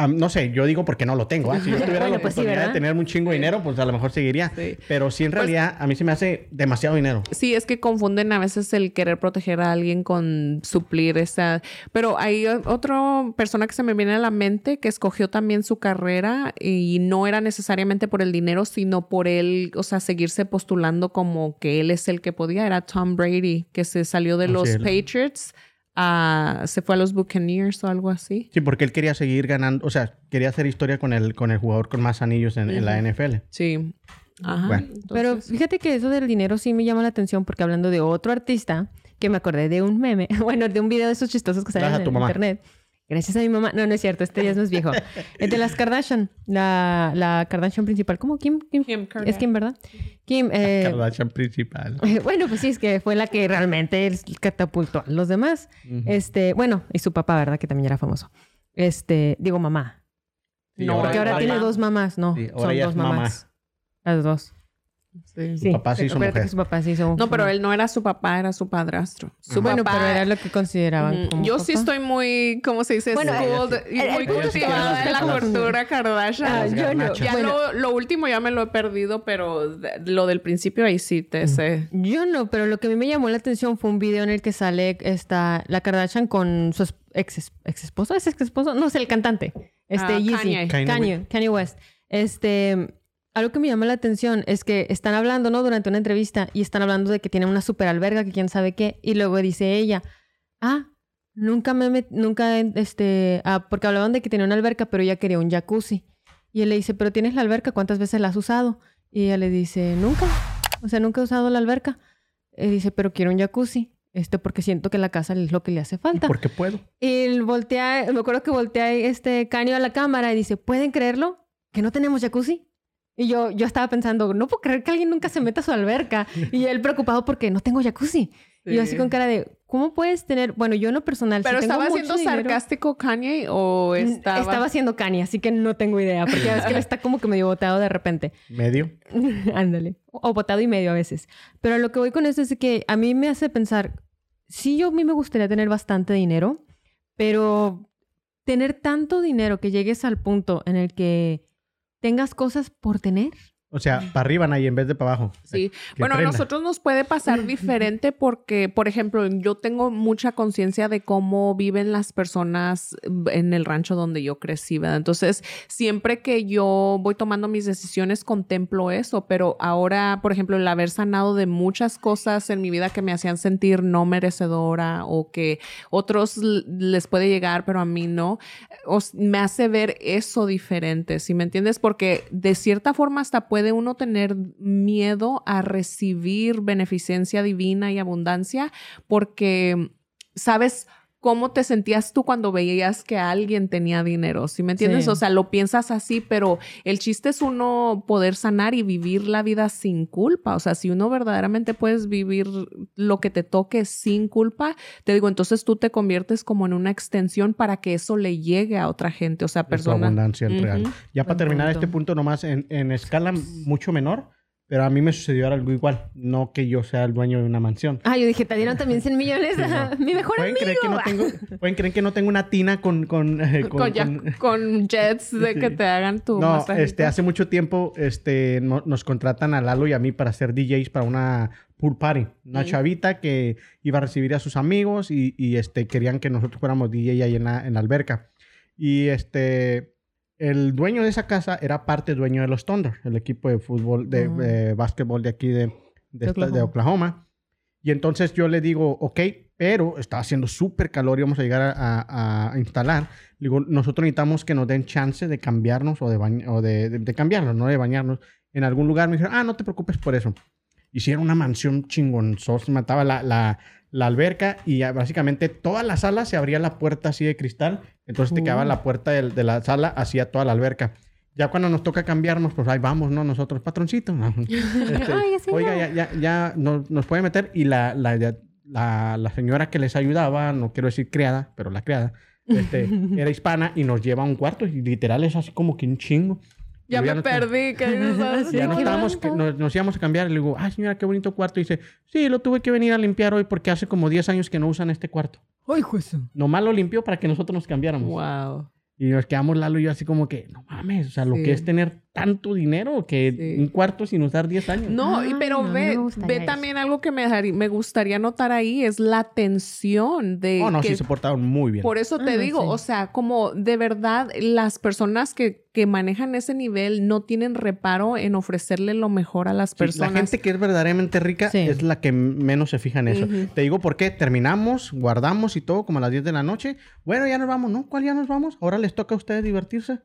no sé, yo digo porque no lo tengo. ¿ah? Si yo tuviera Bueno, la pues sí, oportunidad de tener un chingo de dinero, pues a lo mejor seguiría. Sí. Pero sí, en Pues- realidad, a mí se me hace demasiado dinero. Sí, es que confunden a veces el querer proteger a alguien con suplir esa. Pero hay otra persona que se me viene a la mente que escogió también su carrera y no era necesariamente por el dinero, sino por él, o sea, seguirse postulando como que él es el que podía. Era Tom Brady, que se salió de los. Patriots, a- se fue a los Buccaneers o algo así. Sí, porque él quería seguir ganando, o sea, quería hacer historia con el, con el jugador con más anillos en, en la. NFL. Sí. Ajá. Bueno. Pero fíjate que eso del dinero sí me llama la atención porque hablando de otro artista, que me acordé de un meme, bueno, de un video de esos chistosos que salen en tu mamá. Gracias a mi mamá. No, no es cierto, este ya es más viejo. El de las Kardashian, la, la Kardashian principal. ¿Cómo? Kim, Kim. Kim Es Kardashian. Kim, ¿verdad? Kim, eh, Kardashian principal. bueno, pues sí, es que fue la que realmente catapultó a los demás. Este, bueno, y su papá, ¿verdad? Que también era famoso. Este, digo mamá. Sí, No, Porque ahora tiene dos mamás, no. Sí, ahora son ya dos es mamá. mamás. Las dos. Sí. Sí. papá se hizo mujer. que su papá se hizo No, pero él no era su papá, era su padrastro. Su bueno, papá. pero era lo que consideraban como Yo sí estoy muy, ¿cómo se dice? Bueno, Schooled el- y el muy cultivada en la cultura Kardashian. Ah, yo no. Ya Bueno, lo, lo último ya me lo he perdido, pero de- lo del principio ahí sí te sé. yo no, pero lo que a mí me llamó la atención fue un video en el que sale esta, la Kardashian con su ex, ex esposo, ¿es ex esposo? No sé, el cantante. Este, Yeezy. Kanye. Kanye Kanye, Kanye West. Este, algo que me llama la atención es que están hablando, ¿no? Durante una entrevista y están hablando de que tienen una super alberga, que quién sabe qué. Y luego dice ella, ah, nunca me met- nunca, este, ah, porque hablaban de que tenía una alberca, pero ella quería un jacuzzi. Y él le dice, pero tienes la alberca, ¿cuántas veces la has usado? Y ella le dice, nunca. O sea, nunca he usado la alberca. Y dice, pero quiero un jacuzzi. Este, porque siento que la casa es lo que le hace falta. Porque puedo. Y él voltea, me acuerdo que voltea este Canio a la cámara y dice, ¿pueden creerlo? ¿Que no tenemos jacuzzi? Y yo, yo estaba pensando, no puedo creer que alguien nunca se meta a su alberca. Y él preocupado porque no tengo jacuzzi. Y yo así con cara de, ¿cómo puedes tener? Bueno, yo en lo personal. ¿Pero si tengo estaba mucho siendo dinero- sarcástico Kanye o estaba...? Estaba haciendo Kanye, así que no tengo idea, porque ves que él está como que medio botado de repente. Medio. Ándale. O botado y medio a veces. Pero lo que voy con eso es que a mí me hace pensar, sí, yo a mí me gustaría tener bastante dinero, pero tener tanto dinero que llegues al punto en el que tengas cosas por tener. O sea, para arriba, Nay, en vez de para abajo. Sí. Que Bueno, a prenda. nosotros nos puede pasar diferente porque, por ejemplo, yo tengo mucha conciencia de cómo viven las personas en el rancho donde yo crecí, ¿verdad? Entonces, siempre que yo voy tomando mis decisiones, contemplo eso, pero ahora, por ejemplo, el haber sanado de muchas cosas en mi vida que me hacían sentir no merecedora o que otros les puede llegar, pero a mí no, me hace ver eso diferente, ¿sí me entiendes? Porque de cierta forma hasta puede uno tener miedo a recibir beneficencia divina y abundancia porque sabes cómo te sentías tú cuando veías que alguien tenía dinero, ¿sí me entiendes? Sí. O sea, lo piensas así, pero el chiste es uno poder sanar y vivir la vida sin culpa. O sea, si uno verdaderamente puedes vivir lo que te toque sin culpa, te digo, entonces tú te conviertes como en una extensión para que eso le llegue a otra gente, o sea, personas. abundancia el real. Ya para Buen terminar punto. este punto nomás, en, en escala mucho menor, pero a mí me sucedió algo igual. No que yo sea el dueño de una mansión. Ah, yo dije, te dieron también 100 millones. no. Mi mejor ¿Pueden amigo. creer, que no tengo, pueden creer que no tengo una tina con... con, eh, con- Con, ya- con- con jets de que Sí. te hagan tu No, masajito. este, hace mucho tiempo este, no- nos contratan a Lalo y a mí para ser DJs para una pool party. Una Mm. chavita que iba a recibir a sus amigos y, y, este, querían que nosotros fuéramos DJ ahí en la, en la alberca. Y este, el dueño de esa casa era parte dueño de los Thunder, el equipo de fútbol, de, de básquetbol de aquí de, de, De esta- de Oklahoma. Y entonces yo le digo, ok, pero estaba haciendo súper calor y vamos a llegar a, a- a instalar. Digo, nosotros necesitamos que nos den chance de cambiarnos o de, bañ- o de, cambiarnos, no de bañarnos en algún lugar. Me dijeron, ah, no te preocupes por eso. Hicieron una mansión chingonzosa, mataba la, la, la alberca y básicamente toda la sala se abría la puerta así de cristal. Entonces te quedaba la puerta del- de, la sala hacia toda la alberca. Ya cuando nos toca cambiarnos, pues ahí vamos, ¿no? Nosotros, patroncito. Este, Ay, señor. oiga, ya, ya, ya nos, nos puede meter. Y la, la, la, la señora que les ayudaba, no quiero decir criada, pero la criada, este, era hispana y nos lleva a un cuarto. Y literal es así como que un chingo. Ya me no- perdí. Sí, Ya no estábamos, que- nos, nos íbamos a cambiar. Y le digo, ay, señora, qué bonito cuarto. Y dice, sí, lo tuve que venir a limpiar hoy porque hace como 10 años que no usan este cuarto. Ay, juez. Nomás lo limpió para que nosotros nos cambiáramos. Wow. Y nos quedamos Lalo y yo así como que, no mames, o sea, lo Sí. que es tener tanto dinero que Sí. un cuarto sin usar 10 años. No, pero no, ve, ve también algo que me, me gustaría notar ahí es la tensión de Oh, no, que sí se portaron muy bien. Por eso te Ah, digo, sí. o sea, como de verdad las personas que, que manejan ese nivel no tienen reparo en ofrecerle lo mejor a las Sí, personas. La gente que es verdaderamente rica Sí. es la que menos se fija en eso. Te digo por qué. Terminamos, guardamos y todo como a las 10 de la noche. Bueno, ya nos vamos. ¿No? ¿Cuál ya nos vamos? Ahora les toca a ustedes divertirse.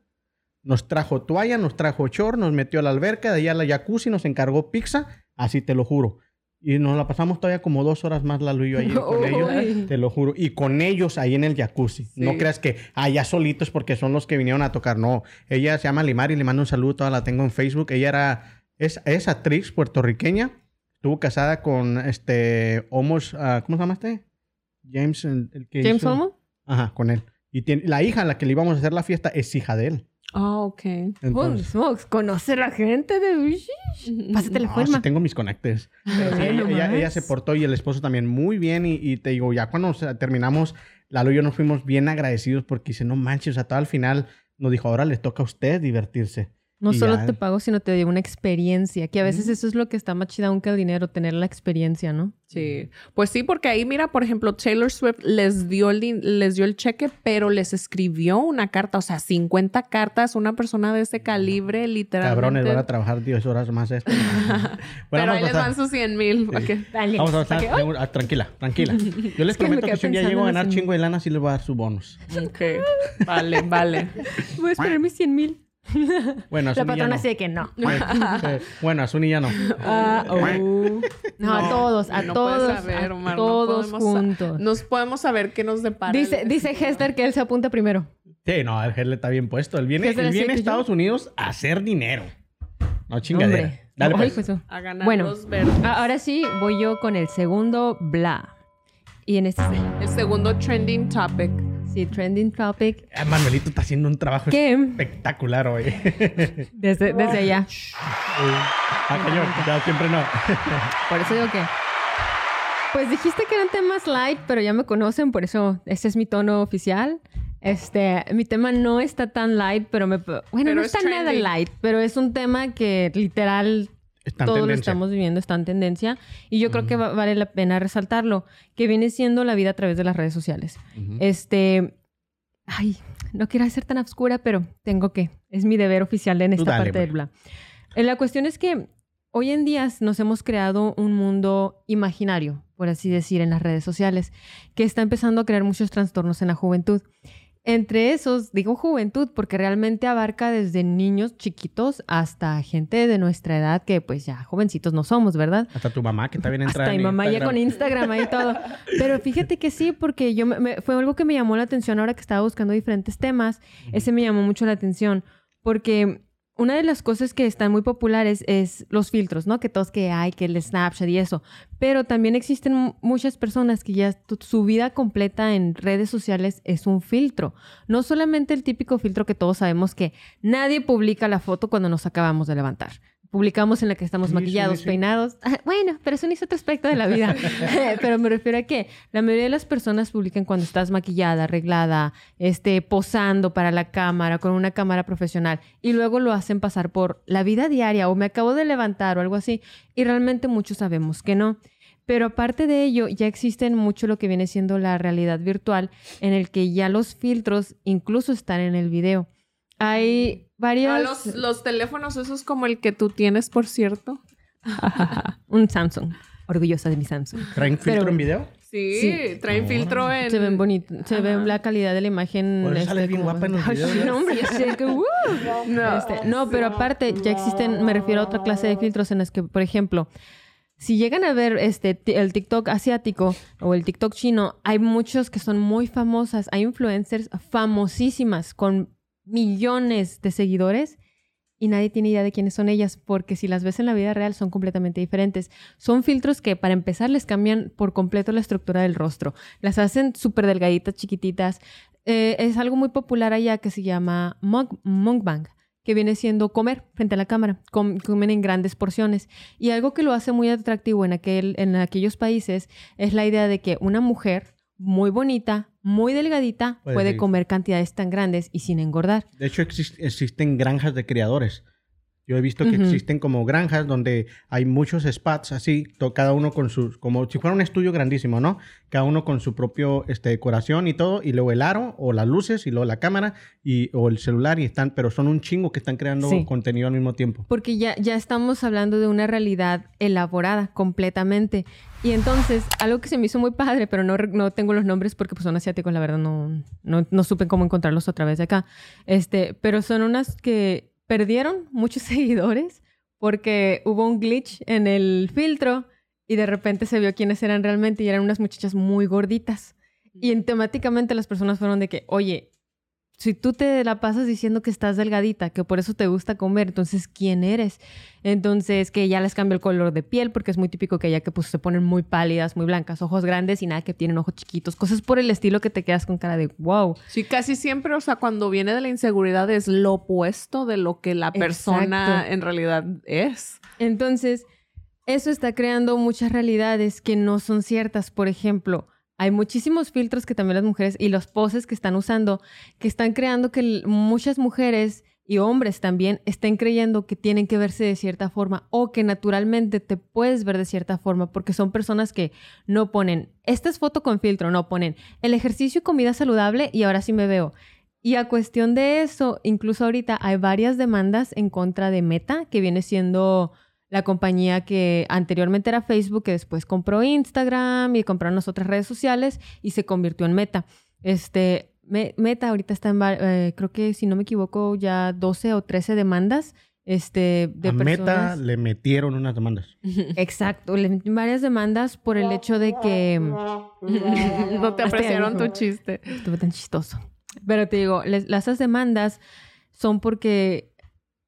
Nos trajo toalla, nos trajo chor, nos metió a la alberca, de allá a la jacuzzi, nos encargó pizza. Así te lo juro. Y nos la pasamos todavía como dos horas más, Lalo y yo ahí con Uy. ellos. Te lo juro. Y con ellos ahí en el jacuzzi. No Sí. creas que allá solitos porque son los que vinieron a tocar. No. Ella se llama Limari, le mando un saludo, toda la tengo en Facebook. Ella era, es, es actriz puertorriqueña. Estuvo casada con este Homos, ah, ¿cómo se llama este? James, el, el que James hizo-. Ajá, con él. Y tiene, la hija a la que le íbamos a hacer la fiesta es hija de él. Ah, ok. Holy Entonces, smokes, conoce la gente de... Pásate la no, forma. sí tengo mis conectes. Pero sí, Ve ella, ella- se portó y el esposo también muy bien. Y, y te digo, ya cuando o sea, terminamos, Lalo y yo nos fuimos bien agradecidos porque dice, no manches, o sea, todo al final nos dijo, ahora les toca a usted divertirse. No solo ya- te pago, sino te dio una experiencia. Que a veces eso es lo que está más chida aún que el dinero, tener la experiencia, ¿no? Sí, pues sí, porque ahí mira, por ejemplo, Taylor Swift les dio el, les dio el cheque, pero les escribió una carta, o sea, 50 cartas, una persona de ese calibre, literalmente. Cabrones, van a trabajar 10 horas más esto. Bueno, pero ahí les van sus 100 mil. Sí. Vamos a pasar. ah, tranquila, tranquila. Yo les prometo que si un día llego a ganar chingo de lana, sí les voy a dar su bonus. Ok, vale, vale. Voy a esperar mis 100 mil. Bueno, a La patrona no. de que no. Bueno, a Zuni ya no. Ah, oh. No, a No, todos, a no todos, saber, a Omar, no todos podemos sa- juntos. Nos podemos saber qué nos depara. Dice, el dice. Hester que él se apunta primero. Sí, no, el Gerle está bien puesto. Él viene, ¿Qué es él viene a Estados Unidos a hacer dinero. No chingadera. Hombre. Dale, pues. pues, A ganar Bueno. los verdes. a- ahora sí, voy yo con el segundo bla. Y en este El segundo trending topic. Sí, trending topic. Ah, Manuelito está haciendo un trabajo ¿Qué? espectacular hoy. Desde, desde allá. ah, cañón, ya siempre no. Por eso digo que. Pues dijiste que eran temas light, pero ya me conocen, por eso ese es mi tono oficial. Este, mi tema no está tan light, pero me. Bueno, Pero no es está nada light, pero es un tema que literal Todos lo tendencia. estamos viviendo, está en tendencia. Y yo creo que va- vale la pena resaltarlo, que viene siendo la vida a través de las redes sociales. Ujú. Este. Ay, no quiero ser tan obscura, pero tengo que. Es mi deber oficial en esta dale, parte del güey. bla. Eh, La cuestión es que hoy en día nos hemos creado un mundo imaginario, por así decir, en las redes sociales, que está empezando a crear muchos trastornos en la juventud. Entre esos, digo juventud, porque realmente abarca desde niños chiquitos hasta gente de nuestra edad que pues ya jovencitos no somos, ¿verdad? Hasta tu mamá que está bien entrada Hasta mi en mamá ya con Instagram ahí y todo. Pero fíjate que sí, porque yo me- me- fue algo que me llamó la atención ahora que estaba buscando diferentes temas. Ese me llamó mucho la atención porque una de las cosas que están muy populares es los filtros, ¿no? Que todos que hay, que el Snapchat y eso. Pero también existen mu- muchas personas que ya su vida completa en redes sociales es un filtro. No solamente el típico filtro que todos sabemos que nadie publica la foto cuando nos acabamos de levantar. Publicamos en la que estamos Sí, sí, maquillados, sí. peinados. Ah, Bueno, pero eso no es otro aspecto de la vida. pero me refiero a que la mayoría de las personas publican cuando estás maquillada, arreglada, este, posando para la cámara, con una cámara profesional, y luego lo hacen pasar por la vida diaria o me acabo de levantar o algo así. Y realmente muchos sabemos que no. Pero aparte de ello, ya existen mucho lo que viene siendo la realidad virtual, en el que ya los filtros incluso están en el video. Hay varios... Los, los teléfonos, esos como el que tú tienes, por cierto. Un Samsung. Orgullosa de mi Samsung. ¿Traen filtro Pero- en video? Sí, Sí. traen filtro en... Se ven bonitos. Se ve la calidad de la imagen. Por eso este, sales bien como- guapa en los no, hombre, yo sé que... ¡uh! No. Este, no, pero aparte ya existen, me refiero a otra clase de filtros en las que, por ejemplo, si llegan a ver este el TikTok asiático o el TikTok chino, hay muchos que son muy famosas, hay influencers famosísimas con millones de seguidores y nadie tiene idea de quiénes son ellas, porque si las ves en la vida real son completamente diferentes. Son filtros que para empezar les cambian por completo la estructura del rostro, las hacen súper delgaditas, chiquititas. Eh, es algo muy popular allá que se llama muk- mukbang que viene siendo comer frente a la cámara, com- comen en grandes porciones. Y algo que lo hace muy atractivo en, aquel, en aquellos países es la idea de que una mujer muy bonita, muy delgadita, Puede puede comer cantidades tan grandes y sin engordar. De hecho, exis- existen granjas de criadores. Yo he visto que existen como granjas donde hay muchos spots así, cada uno con sus, como si fuera un estudio grandísimo, ¿no? Cada uno con su propio este, decoración y todo, y luego el aro o las luces y luego la cámara y, o el celular y están, pero son un chingo que están creando Sí. contenido al mismo tiempo. Porque ya, ya estamos hablando de una realidad elaborada completamente. Y entonces, algo que se me hizo muy padre, pero no, no tengo los nombres porque pues, son asiáticos, la verdad no, no, no supe cómo encontrarlos otra vez de acá. Este, pero son unas que perdieron muchos seguidores porque hubo un glitch en el filtro y de repente se vio quiénes eran realmente y eran unas muchachas muy gorditas. Y en, temáticamente las personas fueron de que, oye, si tú te la pasas diciendo que estás delgadita, que por eso te gusta comer, entonces ¿quién eres? Entonces que ya les cambia el color de piel porque es muy típico que ya que pues se ponen muy pálidas, muy blancas, ojos grandes y nada que tienen ojos chiquitos, cosas por el estilo que te quedas con cara de wow. Sí, casi siempre, o sea, cuando viene de la inseguridad es lo opuesto de lo que la persona Exacto. en realidad es. Entonces, eso está creando muchas realidades que no son ciertas. Por ejemplo, hay muchísimos filtros que también las mujeres y los poses que están usando que están creando que muchas mujeres y hombres también estén creyendo que tienen que verse de cierta forma o que naturalmente te puedes ver de cierta forma porque son personas que no ponen, esta es foto con filtro, no ponen el ejercicio y comida saludable y ahora sí me veo. Y a cuestión de eso, incluso ahorita hay varias demandas en contra de Meta, que viene siendo la compañía que anteriormente era Facebook, que después compró Instagram y compraron las otras redes sociales y se convirtió en Meta. Este, Me- Meta ahorita está en, eh, creo que si no me equivoco, ya 12 o 13 demandas. Este, de a Meta personas. le metieron unas demandas. Exacto, le metí varias demandas por el hecho de que no te apreciaron tu chiste. Estuvo tan chistoso. Pero te digo, les- las esas demandas son porque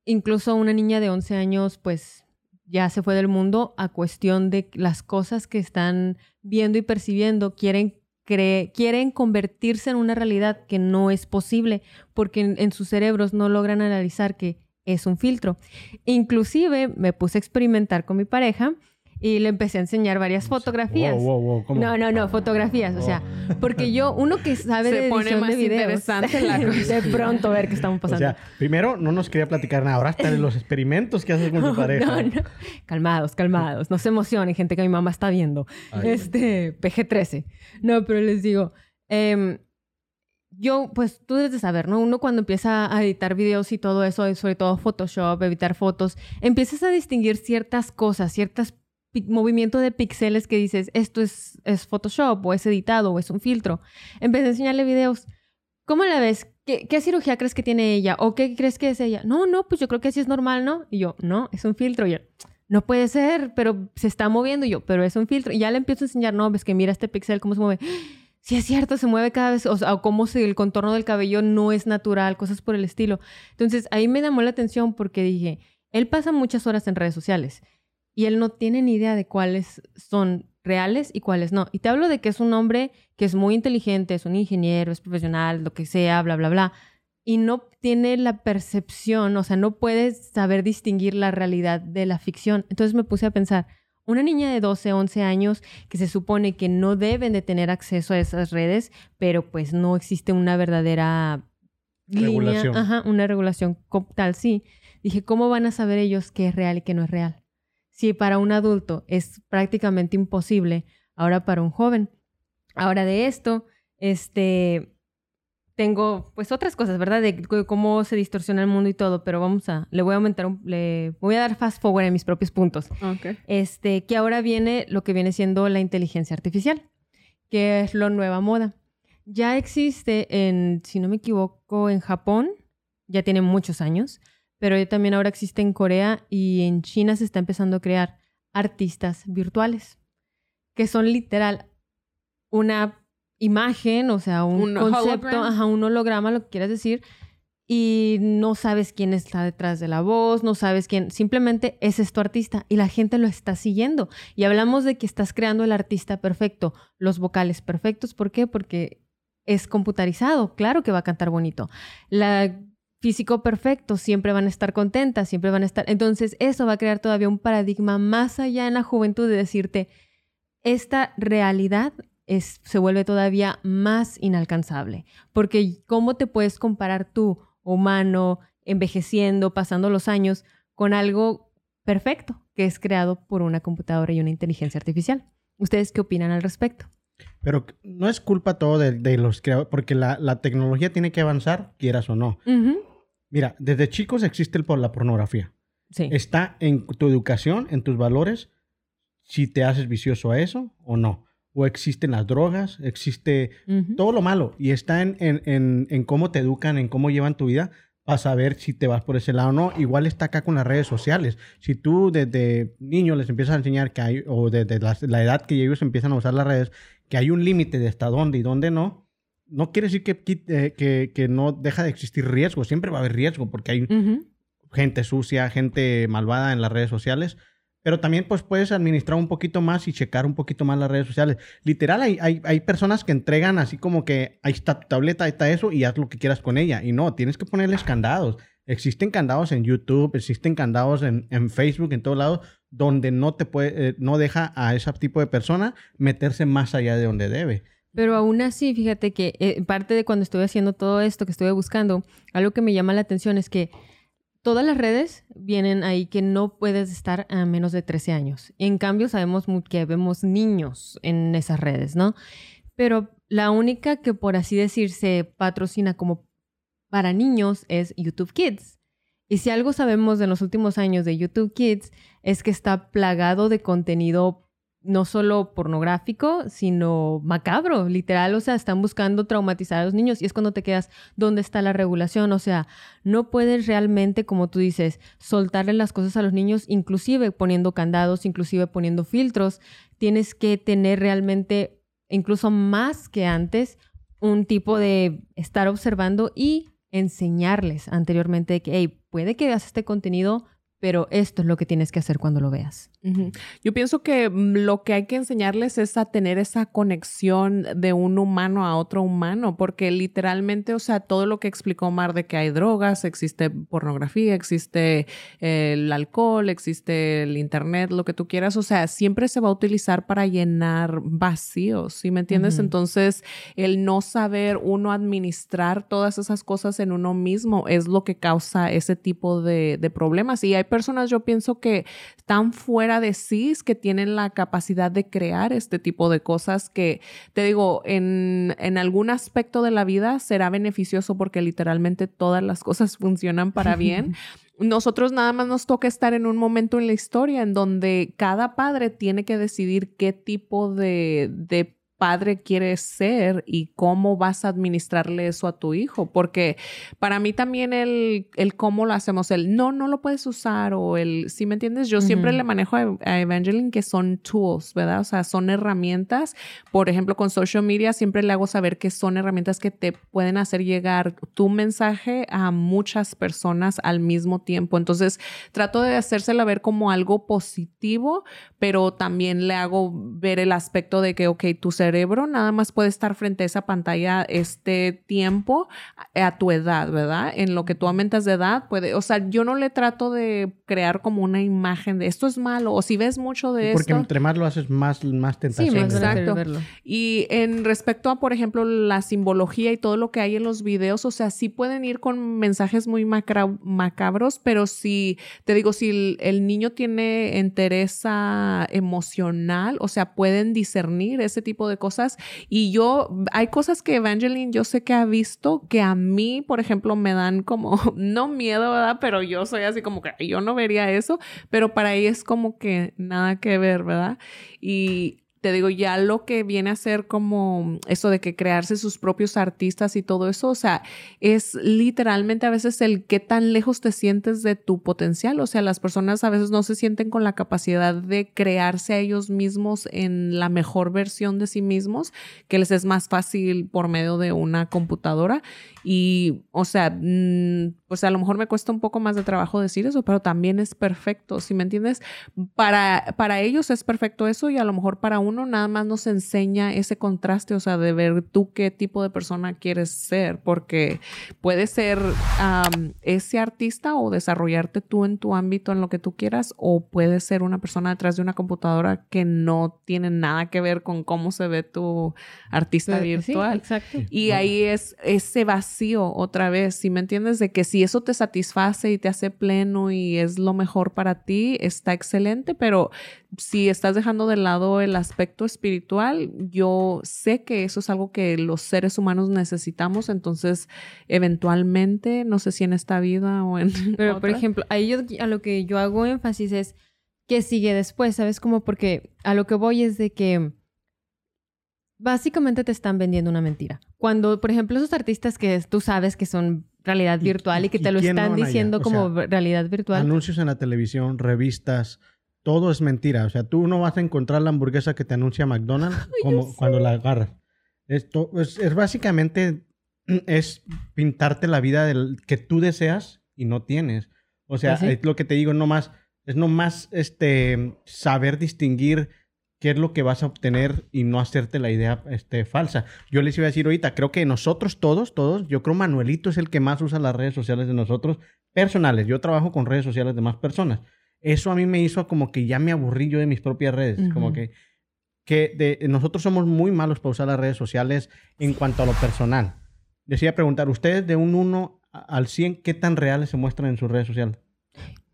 incluso una niña de 11 años, pues, ya se fue del mundo a cuestión de las cosas que están viendo y percibiendo, quieren cree- quieren convertirse en una realidad que no es posible porque en, en sus cerebros no logran analizar que es un filtro. Inclusive me puse a experimentar con mi pareja y le empecé a enseñar varias fotografías. Wow, wow, wow, ¿cómo? No, no, no, fotografías, o sea, porque yo, uno que sabe Se de pone edición más de videos, interesante la cosa. de pronto ver qué estamos O pasando. sea, primero no nos quería platicar nada. Ahora hasta de los experimentos que haces con tu pareja. No, no. Calmados, calmados. No se emocionen, gente que mi mamá está viendo. Ay. Este, PG-13. No, pero les digo, em, yo, pues tú debes de saber, ¿no? Uno cuando empieza a editar videos y todo eso, sobre todo Photoshop, editar fotos, empiezas a distinguir ciertas cosas, ciertos movimientos de píxeles que dices, esto es, es Photoshop o es editado o es un filtro. Empecé a enseñarle videos. ¿Cómo la ves? ¿Qué, ¿Qué cirugía crees que tiene ella? ¿O qué crees que es ella? No, no, pues yo creo que así es normal, ¿no? Y yo, no, es un filtro. Y yo, no puede ser, pero se está moviendo. Y yo, pero es un filtro. Y ya le empiezo a enseñar, no, ves que mira este píxel, cómo se mueve. Sí, es cierto, se mueve cada vez, o sea, cómo se, el contorno del cabello no es natural, cosas por el estilo. Entonces, ahí me llamó la atención porque dije, él pasa muchas horas en redes sociales y él no tiene ni idea de cuáles son reales y cuáles no. Y te hablo de que es un hombre que es muy inteligente, es un ingeniero, es profesional, lo que sea, bla, bla, bla. Y no tiene la percepción, o sea, no puede saber distinguir la realidad de la ficción. Entonces me puse a pensar, una niña de 12, 11 años que se supone que no deben de tener acceso a esas redes, pero pues no existe una verdadera Regulación. línea, ajá, una regulación tal, sí. Dije, ¿cómo van a saber ellos qué es real y qué no es real? Si para un adulto es prácticamente imposible, ahora para un joven. Ahora de esto, este, tengo pues otras cosas, ¿verdad? De cómo se distorsiona el mundo y todo, pero vamos a, le voy a aumentar, un, le voy a dar fast forward en mis propios puntos. Ok. Este, que ahora viene lo que viene siendo la inteligencia artificial, que es lo nueva moda. Ya existe en, si no me equivoco, en Japón, ya tiene muchos años, pero también ahora existe en Corea y en China se está empezando a crear artistas virtuales, que son literal una imagen, o sea, un, Un concepto, hologram. ajá, un holograma, lo que quieras decir, y no sabes quién está detrás de la voz, no sabes quién, simplemente ese es tu artista y la gente lo está siguiendo. Y hablamos de que estás creando el artista perfecto, los vocales perfectos, ¿por qué? Porque es computarizado, claro que va a cantar bonito. La físico perfecto, siempre van a estar contentas, siempre van a estar. Entonces, eso va a crear todavía un paradigma más allá en la juventud de decirte, esta realidad es, se vuelve todavía más inalcanzable. Porque ¿cómo te puedes comparar tú, humano, envejeciendo, pasando los años, con algo perfecto que es creado por una computadora y una inteligencia artificial? ¿Ustedes qué opinan al respecto? Pero no es culpa todo de, de los creadores, porque la, la tecnología tiene que avanzar, quieras o no. Mira, desde chicos existe el, la pornografía. Sí. Está en tu educación, en tus valores, si te haces vicioso a eso o no. O existen las drogas, existe todo lo malo. Y está en, en- en- en cómo te educan, en cómo llevan tu vida, para saber si te vas por ese lado o no. Igual está acá con las redes sociales. Si tú desde niño les empiezas a enseñar que hay, o desde la, la edad que ellos empiezan a usar las redes, que hay un límite de hasta dónde y dónde no, no quiere decir que, eh, que, que no deja de existir riesgo. Siempre va a haber riesgo porque hay gente sucia, gente malvada en las redes sociales. Pero también pues puedes administrar un poquito más y checar un poquito más las redes sociales. Literal, hay, hay, hay personas que entregan así como que ahí está tu tableta, ahí está eso y haz lo que quieras con ella. Y no, tienes que ponerles candados. Existen candados en YouTube, existen candados en, en Facebook, en todos lados, donde no te puede, eh, no deja a ese tipo de persona meterse más allá de donde debe. Pero aún así, fíjate que eh, parte de cuando estuve haciendo todo esto que estuve buscando, algo que me llama la atención es que todas las redes vienen ahí que no puedes estar a menos de 13 años. En cambio, sabemos que vemos niños en esas redes, ¿no? Pero la única que, por así decir, se patrocina como para niños es YouTube Kids. Y si algo sabemos de los últimos años de YouTube Kids es que está plagado de contenido no solo pornográfico, sino macabro, literal, o sea, están buscando traumatizar a los niños y es cuando te quedas, ¿dónde está la regulación? O sea, no puedes realmente, como tú dices, soltarle las cosas a los niños, inclusive poniendo candados, inclusive poniendo filtros, tienes que tener realmente, incluso más que antes, un tipo de estar observando y enseñarles anteriormente que, hey, puede que veas este contenido, pero esto es lo que tienes que hacer cuando lo veas. Yo pienso que mm, lo que hay que enseñarles es a tener esa conexión de un humano a otro humano, porque literalmente, o sea, todo lo que explicó Omar de que hay drogas, existe pornografía, existe eh, el alcohol, existe el internet, lo que tú quieras, o sea, siempre se va a utilizar para llenar vacíos, ¿sí me entiendes? Entonces, el no saber uno administrar todas esas cosas en uno mismo es lo que causa ese tipo de, de problemas. Y hay personas, yo pienso que están fuera de sí, que tienen la capacidad de crear este tipo de cosas que, te digo, en, en algún aspecto de la vida será beneficioso porque literalmente todas las cosas funcionan para bien. Nosotros nada más nos toca estar en un momento en la historia en donde cada padre tiene que decidir qué tipo de, de padre quieres ser y cómo vas a administrarle eso a tu hijo. Porque para mí también el, el cómo lo hacemos, el no, no lo puedes usar o el, si me entiendes, yo siempre Ujú. le manejo a, a Evangeline que son tools, ¿verdad? O sea, son herramientas. Por ejemplo, con social media siempre le hago saber que son herramientas que te pueden hacer llegar tu mensaje a muchas personas al mismo tiempo. Entonces, trato de hacérsela ver como algo positivo, pero también le hago ver el aspecto de que, ok, tu cerebro nada más puede estar frente a esa pantalla este tiempo a, a tu edad, ¿verdad? En lo que tú aumentas de edad, puede, o sea, yo no le trato de crear como una imagen de esto es malo, o si ves mucho de Porque esto. entre más lo haces, más, más Sí, tentación. más a querer Exacto. verlo. Y en respecto a, por ejemplo, la simbología y todo lo que hay en los videos, o sea, sí pueden ir con mensajes muy macra- macabros, pero si, te digo, si el, el niño tiene entereza emocional, o sea, pueden discernir ese tipo de cosas. Y yo, hay cosas que Evangeline yo sé que ha visto que a mí, por ejemplo, me dan como, no miedo, ¿verdad? Pero yo soy así como que "Ay, yo no vería eso, pero para ella es como que nada que ver, ¿verdad? Y te digo, ya lo que viene a ser como eso de que crearse sus propios artistas y todo eso, o sea, es literalmente a veces el qué tan lejos te sientes de tu potencial. O sea, las personas a veces no se sienten con la capacidad de crearse a ellos mismos en la mejor versión de sí mismos, que les es más fácil por medio de una computadora. Y, o sea, mm, pues a lo mejor me cuesta un poco más de trabajo decir eso, pero también es perfecto, ¿sí me entiendes? Para, para ellos es perfecto eso y a lo mejor para uno nada más nos enseña ese contraste, o sea, de ver tú qué tipo de persona quieres ser, porque puedes ser ese artista o desarrollarte tú en tu ámbito, en lo que tú quieras, o puedes ser una persona detrás de una computadora que no tiene nada que ver con cómo se ve tu artista Pero- sí, virtual. exacto. Y ahí es ese vacío otra vez, si me entiendes, de que si eso te satisface y te hace pleno y es lo mejor para ti, está excelente, pero si estás dejando de lado el aspecto espiritual, yo sé que eso es algo que los seres humanos necesitamos, entonces eventualmente, no sé si en esta vida o en... Pero, por ejemplo, ahí yo, a lo que yo hago énfasis es que sigue después, ¿sabes? Como porque a lo que voy es de que básicamente te están vendiendo una mentira. Cuando, por ejemplo, esos artistas que tú sabes que son realidad ¿Y- virtual y, y- que y te lo no están diciendo O como sea, realidad virtual. Anuncios en la televisión, revistas, todo es mentira. O sea, tú no vas a encontrar la hamburguesa que te anuncia McDonald's como cuando la agarras. Esto es, es básicamente es pintarte la vida del, que tú deseas y no tienes. O sea, sí. es lo que te digo, no más, es nomás este saber distinguir qué es lo que vas a obtener y no hacerte la idea este, falsa. Yo les iba a decir ahorita, creo que nosotros todos, todos, yo creo Manuelito es el que más usa las redes sociales de nosotros personales. Yo trabajo con redes sociales de más personas. Eso a mí me hizo como que ya me aburrí yo de mis propias redes. Como Ujú. que, que de- nosotros somos muy malos para usar las redes sociales en cuanto a lo personal. Les iba a preguntar, ustedes de un 1 a- al 100, ¿qué tan reales se muestran en sus redes sociales?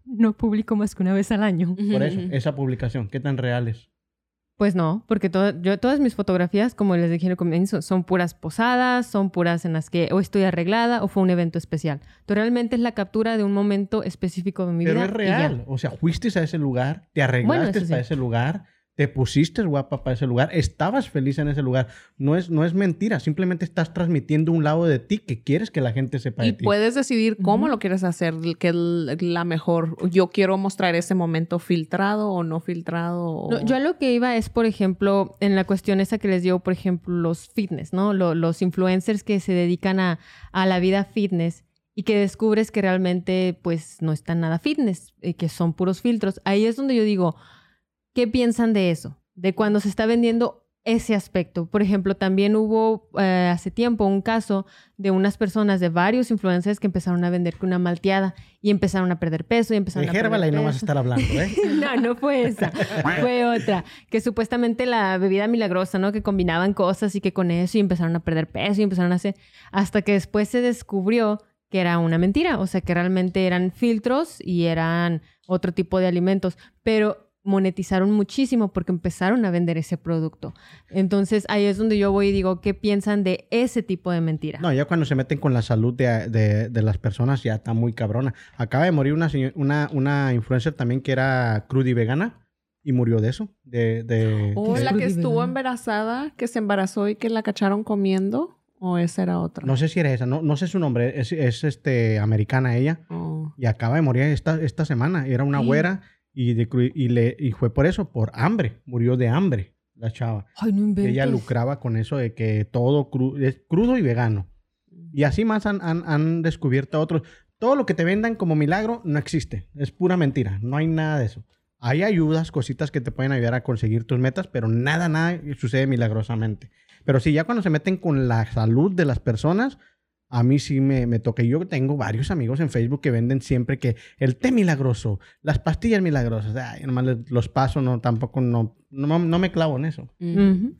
No publico más que una vez al año. Por eso, esa publicación, ¿qué tan reales? Pues no, porque todo- yo, todas mis fotografías, como les dije al comienzo, son puras posadas, son puras en las que o estoy arreglada o fue un evento especial. Entonces, realmente es la captura de un momento específico de mi Pero vida. es y ya. real. O sea, fuiste a ese lugar, te arreglaste sí. para ese lugar, te pusiste guapa para ese lugar, estabas feliz en ese lugar. No es, no es mentira, simplemente estás transmitiendo un lado de ti que quieres que la gente sepa Y de ti. puedes decidir cómo lo quieres hacer, que es la mejor. Yo quiero mostrar ese momento filtrado o no filtrado. o- No, yo a lo que iba es, por ejemplo, en la cuestión esa que les digo, por ejemplo, los fitness, ¿no? Lo- los influencers que se dedican a, a la vida fitness. y que descubres que realmente pues no están nada fitness, eh, que son puros filtros. Ahí es donde yo digo, ¿qué piensan de eso? De cuando se está vendiendo ese aspecto. Por ejemplo, también hubo eh, hace tiempo un caso de unas personas, de varios influencers que empezaron a vender con una malteada y empezaron a perder peso y empezaron a perder y no peso. vas a estar hablando, ¿eh? no, no fue esa. fue otra. Que supuestamente la bebida milagrosa, ¿no? Que combinaban cosas y que con eso y empezaron a perder peso y empezaron a hacer... Hasta que después se descubrió que era una mentira. O sea, que realmente eran filtros y eran otro tipo de alimentos. Pero monetizaron muchísimo porque empezaron a vender ese producto. Entonces ahí es donde yo voy y digo, ¿qué piensan de ese tipo de mentira? No, ya cuando se meten con la salud de, de- de las personas ya está muy cabrona. Acaba de morir una, una, una influencer también que era cruda y vegana y murió de eso. De, de... O ¿Qué la que estuvo vegana? embarazada, que se embarazó y que la cacharon comiendo. ¿O esa era otra? No sé si era esa, no, no sé su nombre, es, es, este, americana ella. Oh. Y acaba de morir esta, esta semana. Era una Sí. güera y, de, y, le, y fue por eso, por hambre. Murió de hambre la chava. Ay, no. Ella lucraba con eso de que todo cru- es crudo y vegano. Y así más han, han- han descubierto otros. Todo lo que te vendan como milagro no existe. Es pura mentira. No hay nada de eso. Hay ayudas, cositas que te pueden ayudar a conseguir tus metas, pero nada, nada sucede milagrosamente. Pero sí, ya cuando se meten con la salud de las personas, a mí sí me, me toca. Yo tengo varios amigos en Facebook que venden siempre que el té milagroso, las pastillas milagrosas. Ay, nomás los paso, no, tampoco, no, no, no me clavo en eso.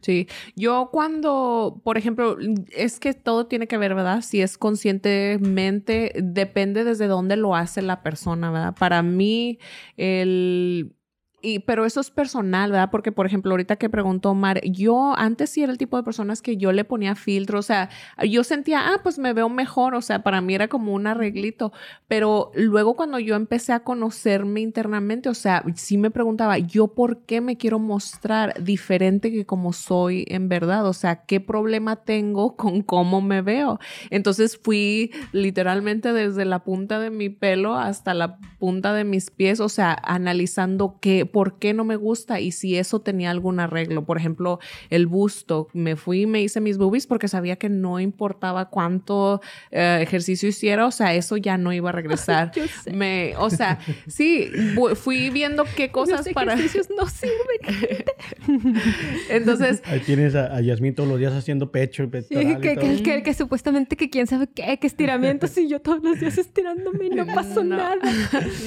Sí, yo cuando, por ejemplo, es que todo tiene que ver, ¿verdad? Si es conscientemente, depende desde dónde lo hace la persona, ¿verdad? Para mí, el... Y, pero eso es personal, ¿verdad? Porque, por ejemplo, ahorita que preguntó Omar, yo antes sí era el tipo de personas que yo le ponía filtro, o sea, yo sentía, ah, pues me veo mejor, o sea, para mí era como un arreglito, pero luego cuando yo empecé a conocerme internamente, o sea, sí me preguntaba, ¿yo por qué me quiero mostrar diferente que como soy en verdad? O sea, ¿qué problema tengo con cómo me veo? Entonces fui literalmente desde la punta de mi pelo hasta la punta de mis pies, o sea, analizando qué, por qué no me gusta y si eso tenía algún arreglo. Por ejemplo, el busto, me fui y me hice mis boobies porque sabía que no importaba cuánto eh, ejercicio hiciera, o sea, eso ya no iba a regresar. Yo sé. Me, o sea, sí, fui viendo qué cosas Los para... ejercicios no sirven. Entonces, Ahí tienes a, a Yasmín todos los días haciendo pecho y Sí, pectoral y que, todo. que, que- que supuestamente que quién sabe qué, que estiramientos y yo todos los días estirándome y no pasó No, nada.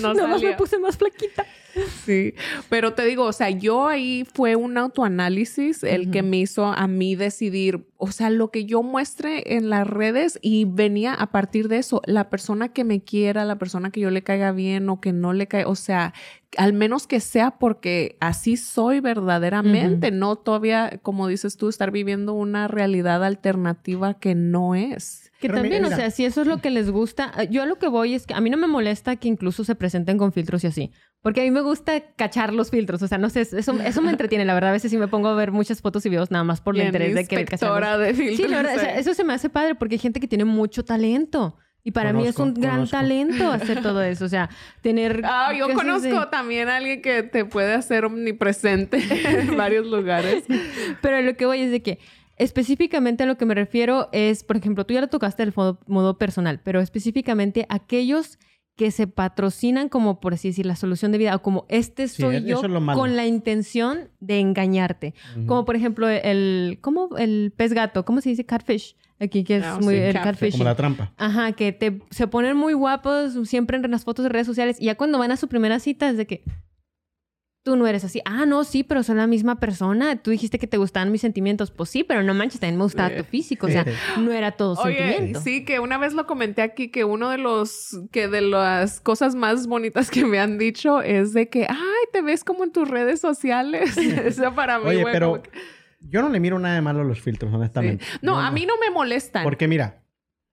no Nomás me puse más flaquita. Sí, pero te digo, o sea, yo ahí fue un autoanálisis el que me hizo a mí decidir, o sea, lo que yo muestre en las redes y venía a partir de eso, la persona que me quiera, la persona que yo le caiga bien o que no le caiga, o sea, al menos que sea porque así soy verdaderamente, no todavía, como dices tú, estar viviendo una realidad alternativa que no es. Que Pero también, mira. o sea, si eso es lo que les gusta, yo a lo que voy es que a mí no me molesta que incluso se presenten con filtros y así, porque a mí me gusta cachar los filtros, o sea, no sé, eso, eso me entretiene, la verdad, a veces sí me pongo a ver muchas fotos y videos nada más por el interés de que inspectora de filtros. Sí, la verdad, o sea, eh. eso se me hace padre porque hay gente que tiene mucho talento. Y para mí es Conozco, un gran talento hacer todo eso. O sea, tener. Ah, yo conozco de- también a alguien que te puede hacer omnipresente en varios lugares. Pero lo que voy es de que específicamente a lo que me refiero es, por ejemplo, tú ya lo tocaste del modo, modo personal, pero específicamente aquellos que se patrocinan como, por así decir, la solución de vida o como este soy eso yo con la intención de engañarte. Como por ejemplo el, ¿cómo? El pez gato, ¿cómo se dice? Catfish. Aquí que es Ah, muy sí, el catfish. catfish. Como la trampa. Ajá, que te, se ponen muy guapos siempre en las fotos de redes sociales y ya cuando van a su primera cita es de que tú no eres así. Ah, no, sí, pero son la misma persona. Tú dijiste que te gustaban mis sentimientos. Pues sí, pero no manches, también me gustaba tu físico. O sea, no era todo Oye, sentimiento. sí, que una vez lo comenté aquí que uno de los que de las cosas más bonitas que me han dicho es de que, ay, te ves como en tus redes sociales. Eso para mí, Oye, pero que- yo no le miro nada de malo a los filtros, honestamente. sí. No, a mí no me molestan. Porque mira,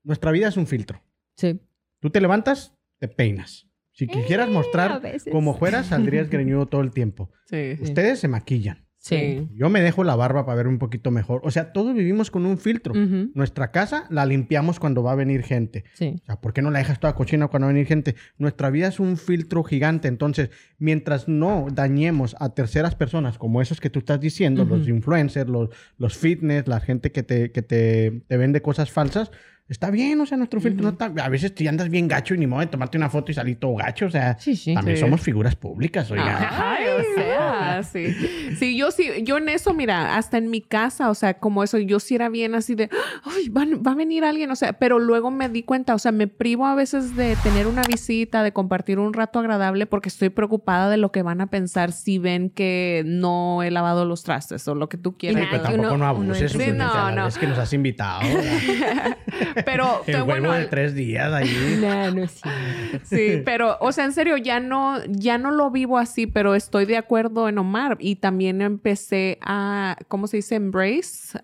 nuestra vida es un filtro. Sí. Tú te levantas, te peinas. Si quisieras a mostrar como fueras, saldrías greñudo todo el tiempo. Sí. Ustedes se maquillan. Sí. Yo me dejo la barba para ver un poquito mejor. O sea, todos vivimos con un filtro. Nuestra casa la limpiamos cuando va a venir gente. Sí. O sea, ¿por qué no la dejas toda cochina cuando va a venir gente? Nuestra vida es un filtro gigante. Entonces, mientras no dañemos a terceras personas, como esos que tú estás diciendo, los influencers, los, los fitness, la gente que, te, que te, te vende cosas falsas, está bien, o sea, nuestro filtro no está... A veces te andas bien gacho y ni modo de tomarte una foto y salir todo gacho, o sea, Sí, sí. también Sí. somos figuras públicas, oiga. Ay, o sea, sí. Sí, yo sí, yo en eso, mira, hasta en mi casa, o sea, como eso, yo sí era bien así de, ay, van- va a venir alguien, o sea, pero luego me di cuenta, o sea, me privo a veces de tener una visita, de compartir un rato agradable porque estoy preocupada de lo que van a pensar si ven que no he lavado los trastes o lo que tú quieras. Ay, pero tampoco uno- no uno abuses, Sí, no. Es que nos has invitado. Pero, El bueno, de tres días ahí. Nah, no es cierto. Sí, pero, o sea, en serio, ya no, ya no lo vivo así, pero estoy de acuerdo en Omar. Y también empecé a, ¿cómo se dice? Embrace.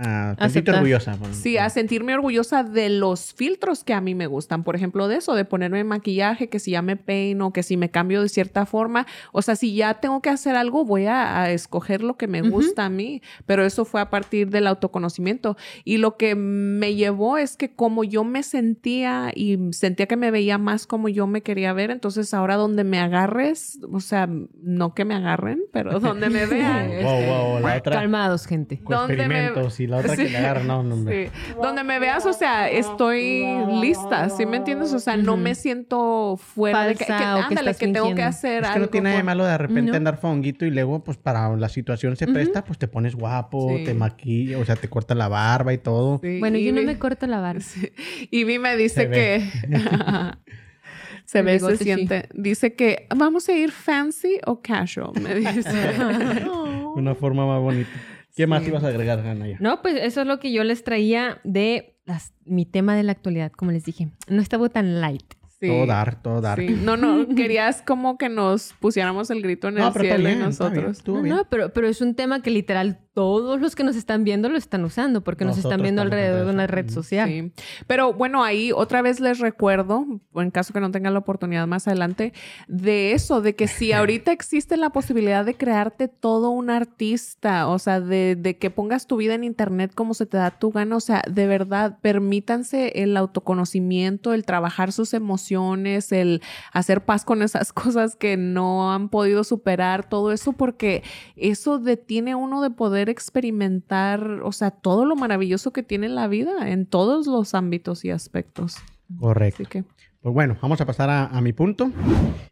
Ah, tantito Aceptar. orgullosa. bueno. sí, a sentirme orgullosa de los filtros que a mí me gustan. Por ejemplo, de eso, de ponerme maquillaje, que si ya me peino, que si me cambio de cierta forma. O sea, si ya tengo que hacer algo, voy a, a escoger lo que me gusta a mí. Pero eso fue a partir del autoconocimiento. Y lo que me llevó es que como yo me sentía y sentía que me veía más como yo me quería ver, entonces ahora donde me agarres, o sea, no que me agarren, pero donde me vean. Wow, wow, la otra. Calmados, gente. con ¿Dónde me- y la otra que Sí. le agarra, no, no, hombre. Sí. Donde me veas, o sea, estoy lista, ¿sí me entiendes? O sea, no me siento fuera de que, que- o que ándale, estás que tengo que hacer Es que algo. no tiene nada de malo de repente No. andar fonguito y luego, pues para la situación se presta, pues te pones guapo, Sí. te maquillas, o sea, te cortas la barba y todo. Sí, Bueno, y yo no me corto la barba. Sí. Y Vi me dice Se que se ve, se sí. siente. Dice que vamos a ir fancy o casual, me dice. Una forma más bonita. ¿Qué más ibas a agregar, Hanaya? No, pues eso es lo que yo les traía de las- mi tema de la actualidad, como les dije. No estaba tan light. Sí. Todo dar, todo dar. Sí. No, no, querías como que nos pusiéramos el grito en No, el cielo bien, nosotros. No, bien. no, pero, pero es un tema que literal todos los que nos están viendo lo están usando porque nos están viendo alrededor de una red social. Sí. Pero bueno, ahí otra vez les recuerdo, en caso que no tengan la oportunidad más adelante, de eso, de que si ahorita existe la posibilidad de crearte todo un artista, o sea, de, de que pongas tu vida en internet como se te da tu gana, o sea, de verdad, permítanse el autoconocimiento, el trabajar sus emociones, el hacer paz con esas cosas que no han podido superar, todo eso, porque eso detiene uno de poder experimentar, o sea, todo lo maravilloso que tiene la vida en todos los ámbitos y aspectos. Correcto. Así que, Pues bueno, vamos a pasar a, a mi punto.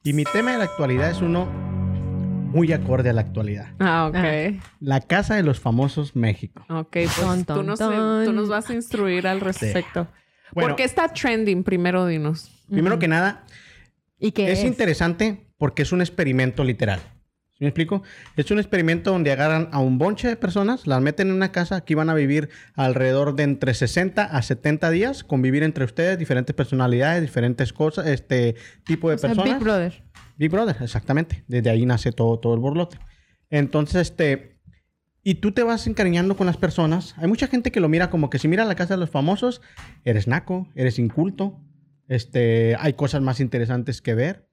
Y mi tema de la actualidad es uno muy acorde a la actualidad. ah, ok. Ah. La Casa de los Famosos México. Ok, pues Ton, tú, ton, nos, ton. tú nos vas a instruir al respecto. Bueno. ¿Por qué está trending? Primero dinos. Primero que nada, ¿Y qué es, es? interesante porque es un experimento literal. ¿Sí me explico? Es un experimento donde agarran a un bonche de personas, las meten en una casa, aquí van a vivir alrededor de entre 60 a 70 días, convivir entre ustedes, diferentes personalidades, diferentes cosas, este tipo de O sea, personas. Big Brother. Big Brother, exactamente. Desde ahí nace todo, todo el borlote. Entonces, este. Y tú te vas encariñando con las personas. Hay mucha gente que lo mira como que si mira la casa de los famosos, eres naco, eres inculto. Este, hay cosas más interesantes que ver.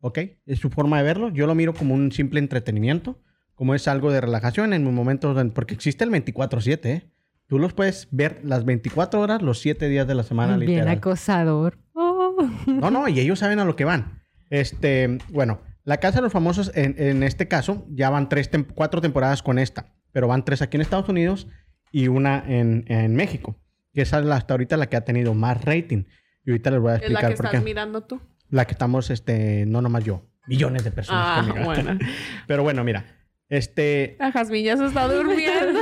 ¿Ok? Es su forma de verlo. Yo lo miro como un simple entretenimiento. Como es algo de relajación en momentos. en- Porque existe el 24-7, ¿eh? Tú los puedes ver las 24 horas, los 7 días de la semana, Bien literal. acosador. Oh. No, no, y ellos saben a lo que van. Este, bueno, la Casa de los Famosos, en, en este caso, ya van tres, tem- cuatro temporadas con esta, pero van tres aquí en Estados Unidos y una en, en México, que esa es hasta ahorita la que ha tenido más rating. Y ahorita les voy a ¿Es la explicar que por estás qué. mirando tú? La que estamos, este, no nomás yo, millones de personas. Ah, bueno. Pero bueno, mira, este, La Jazmín ya se está durmiendo.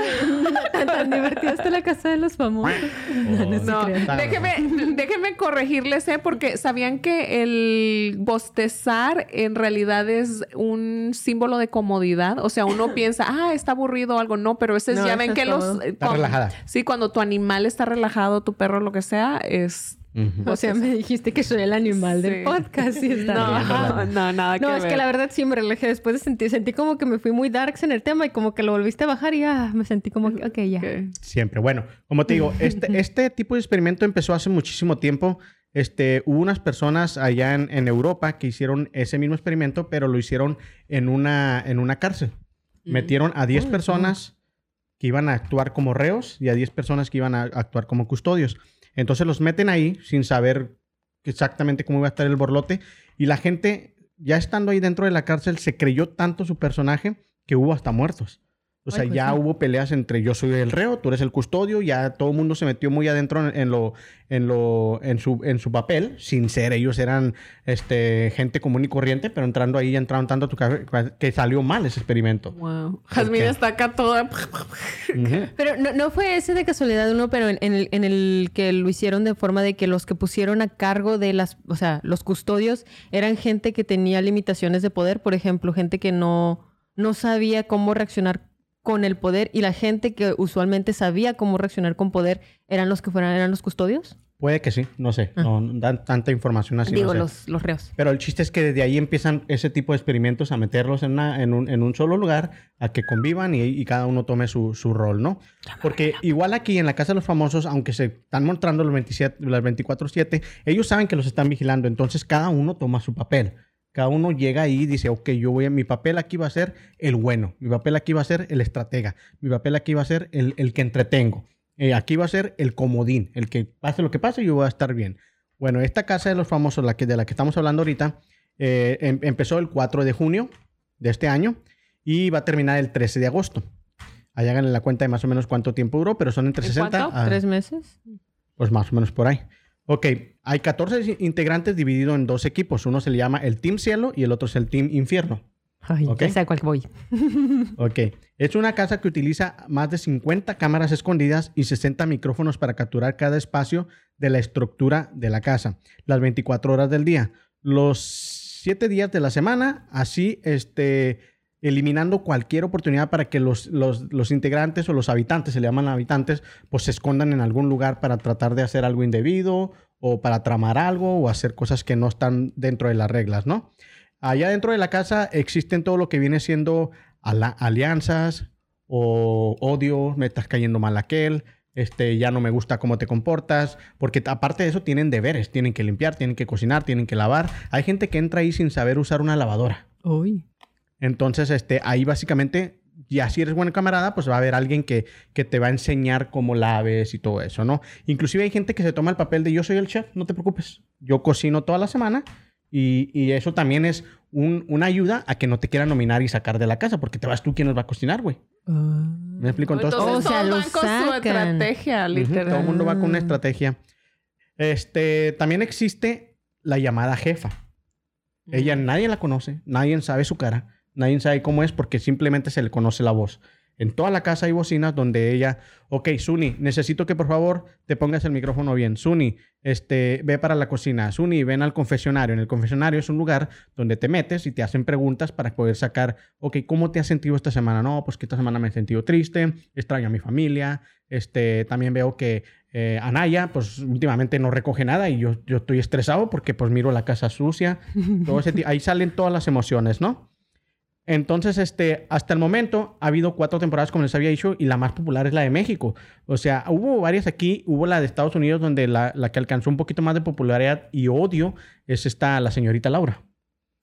tan, divertida está la casa de los famosos. No, no No, déjeme, déjeme corregirles, ¿eh? Porque sabían que el bostezar en realidad es un símbolo de comodidad. O sea, uno piensa, ah, está aburrido o algo. No, pero ese es, No, ya ven es que los. todo. Está cuando- relajada. Sí, cuando tu animal está relajado, tu perro, lo que sea, es. Ujú. O sea, me dijiste que soy el animal Sí. del podcast. y está No, bien. no, nada No, que es ver. que la verdad sí me relajé. Después de sentir, sentí como que me fui muy darks en el tema y como que lo volviste a bajar y ya me sentí como que, ok, ya. Siempre. Bueno, como te digo, este, este tipo de experimento empezó hace muchísimo tiempo. Este, hubo unas personas allá en, en Europa que hicieron ese mismo experimento, pero lo hicieron en una, en una cárcel. Mm. Metieron a 10 Uy, personas que iban a actuar como reos y a 10 personas que iban a actuar como custodios. Entonces los meten ahí sin saber exactamente cómo iba a estar el borlote. Y la gente, ya estando ahí dentro de la cárcel, se creyó tanto su personaje que hubo hasta muertos. O sea, Ay, pues ya sí. hubo peleas entre yo soy el reo, tú eres el custodio, ya todo el mundo se metió muy adentro en, en lo, en lo, en su, en su papel, sin ser ellos eran este gente común y corriente, pero entrando ahí ya entraron tanto a tu cabeza que salió mal ese experimento. Wow. Jasmine está acá toda. Pero no, no fue ese de casualidad uno, pero en, en el, en el que lo hicieron de forma de que los que pusieron a cargo de las, o sea, los custodios eran gente que tenía limitaciones de poder, por ejemplo, gente que no, no sabía cómo reaccionar con el poder y la gente que usualmente sabía cómo reaccionar con poder eran los que fueran, eran los custodios. Puede que sí, no sé, no no dan tanta información así. no Digo, sé. los, los reos. Pero el chiste es que desde ahí empiezan ese tipo de experimentos a meterlos en, una- en, un, en un solo lugar, a que convivan y, y cada uno tome su, su rol, ¿no? Porque igual aquí en la Casa de los Famosos, aunque se están mostrando los 27, las 24-7, ellos saben que los están vigilando, entonces cada uno toma su papel. Cada uno llega ahí y dice, ok, yo voy a, mi papel aquí va a ser el bueno, mi papel aquí va a ser el estratega, mi papel aquí va a ser el, el que entretengo, eh, aquí va a ser el comodín, el que pase lo que pase, yo voy a estar bien. Bueno, esta casa de los famosos, la que, de la que estamos hablando ahorita, eh, em- empezó el 4 de junio de este año y va a terminar el 13 de agosto. Ahí háganle la cuenta de más o menos cuánto tiempo duró, pero son entre ¿En 60 cuánto? a... ¿Tres meses? Pues más o menos por ahí. Ok, hay 14 integrantes divididos en dos equipos. Uno se le llama el Team Cielo y el otro es el Team Infierno. Ay, Ok. ya sé a cuál voy. Ok, es una casa que utiliza más de 50 cámaras escondidas y 60 micrófonos para capturar cada espacio de la estructura de la casa, las 24 horas del día, los 7 días de la semana, así este, eliminando cualquier oportunidad para que los, los, los integrantes o los habitantes, se le llaman habitantes, pues se escondan en algún lugar para tratar de hacer algo indebido o para tramar algo o hacer cosas que no están dentro de las reglas, ¿no? Allá dentro de la casa existen todo lo que viene siendo alianzas o odio, me estás cayendo mal aquel, este, ya no me gusta cómo te comportas, porque aparte de eso tienen deberes, tienen que limpiar, tienen que cocinar, tienen que lavar. Hay gente que entra ahí sin saber usar una lavadora. Uy. Entonces, este, ahí básicamente, ya si eres buen camarada, pues va a haber alguien que, que te va a enseñar cómo laves y todo eso, ¿no? Inclusive hay gente que se toma el papel de yo soy el chef, no te preocupes. Yo cocino toda la semana y, y eso también es un- una ayuda a que no te quieran nominar y sacar de la casa, porque te vas tú quien nos va a cocinar, güey. ¿Me explico? Entonces, Entonces O sea, todos lo van con su estrategia, literal. Todo el mundo va con una estrategia. Este, también existe la llamada jefa. Ella nadie la conoce, nadie sabe su cara, nadie sabe cómo es porque simplemente se le conoce la voz. En toda la casa hay bocinas donde ella, ok, Suni, necesito que por favor te pongas el micrófono bien. Suni, este, ve para la cocina. Suni, ven al confesionario. En el confesionario es un lugar donde te metes y te hacen preguntas para poder sacar, ok, ¿cómo te has sentido esta semana? No, pues que esta semana me he sentido triste, extraño a mi familia. Este, también veo que eh, Anaya, pues últimamente no recoge nada y yo, yo estoy estresado porque pues miro la casa sucia. Todo ese ahí salen todas las emociones, ¿no? Entonces, este, hasta el momento ha habido cuatro temporadas, como les había dicho, y la más popular es la de México. O sea, hubo varias aquí, hubo la de Estados Unidos, donde la, la que alcanzó un poquito más de popularidad y odio es esta, la señorita Laura.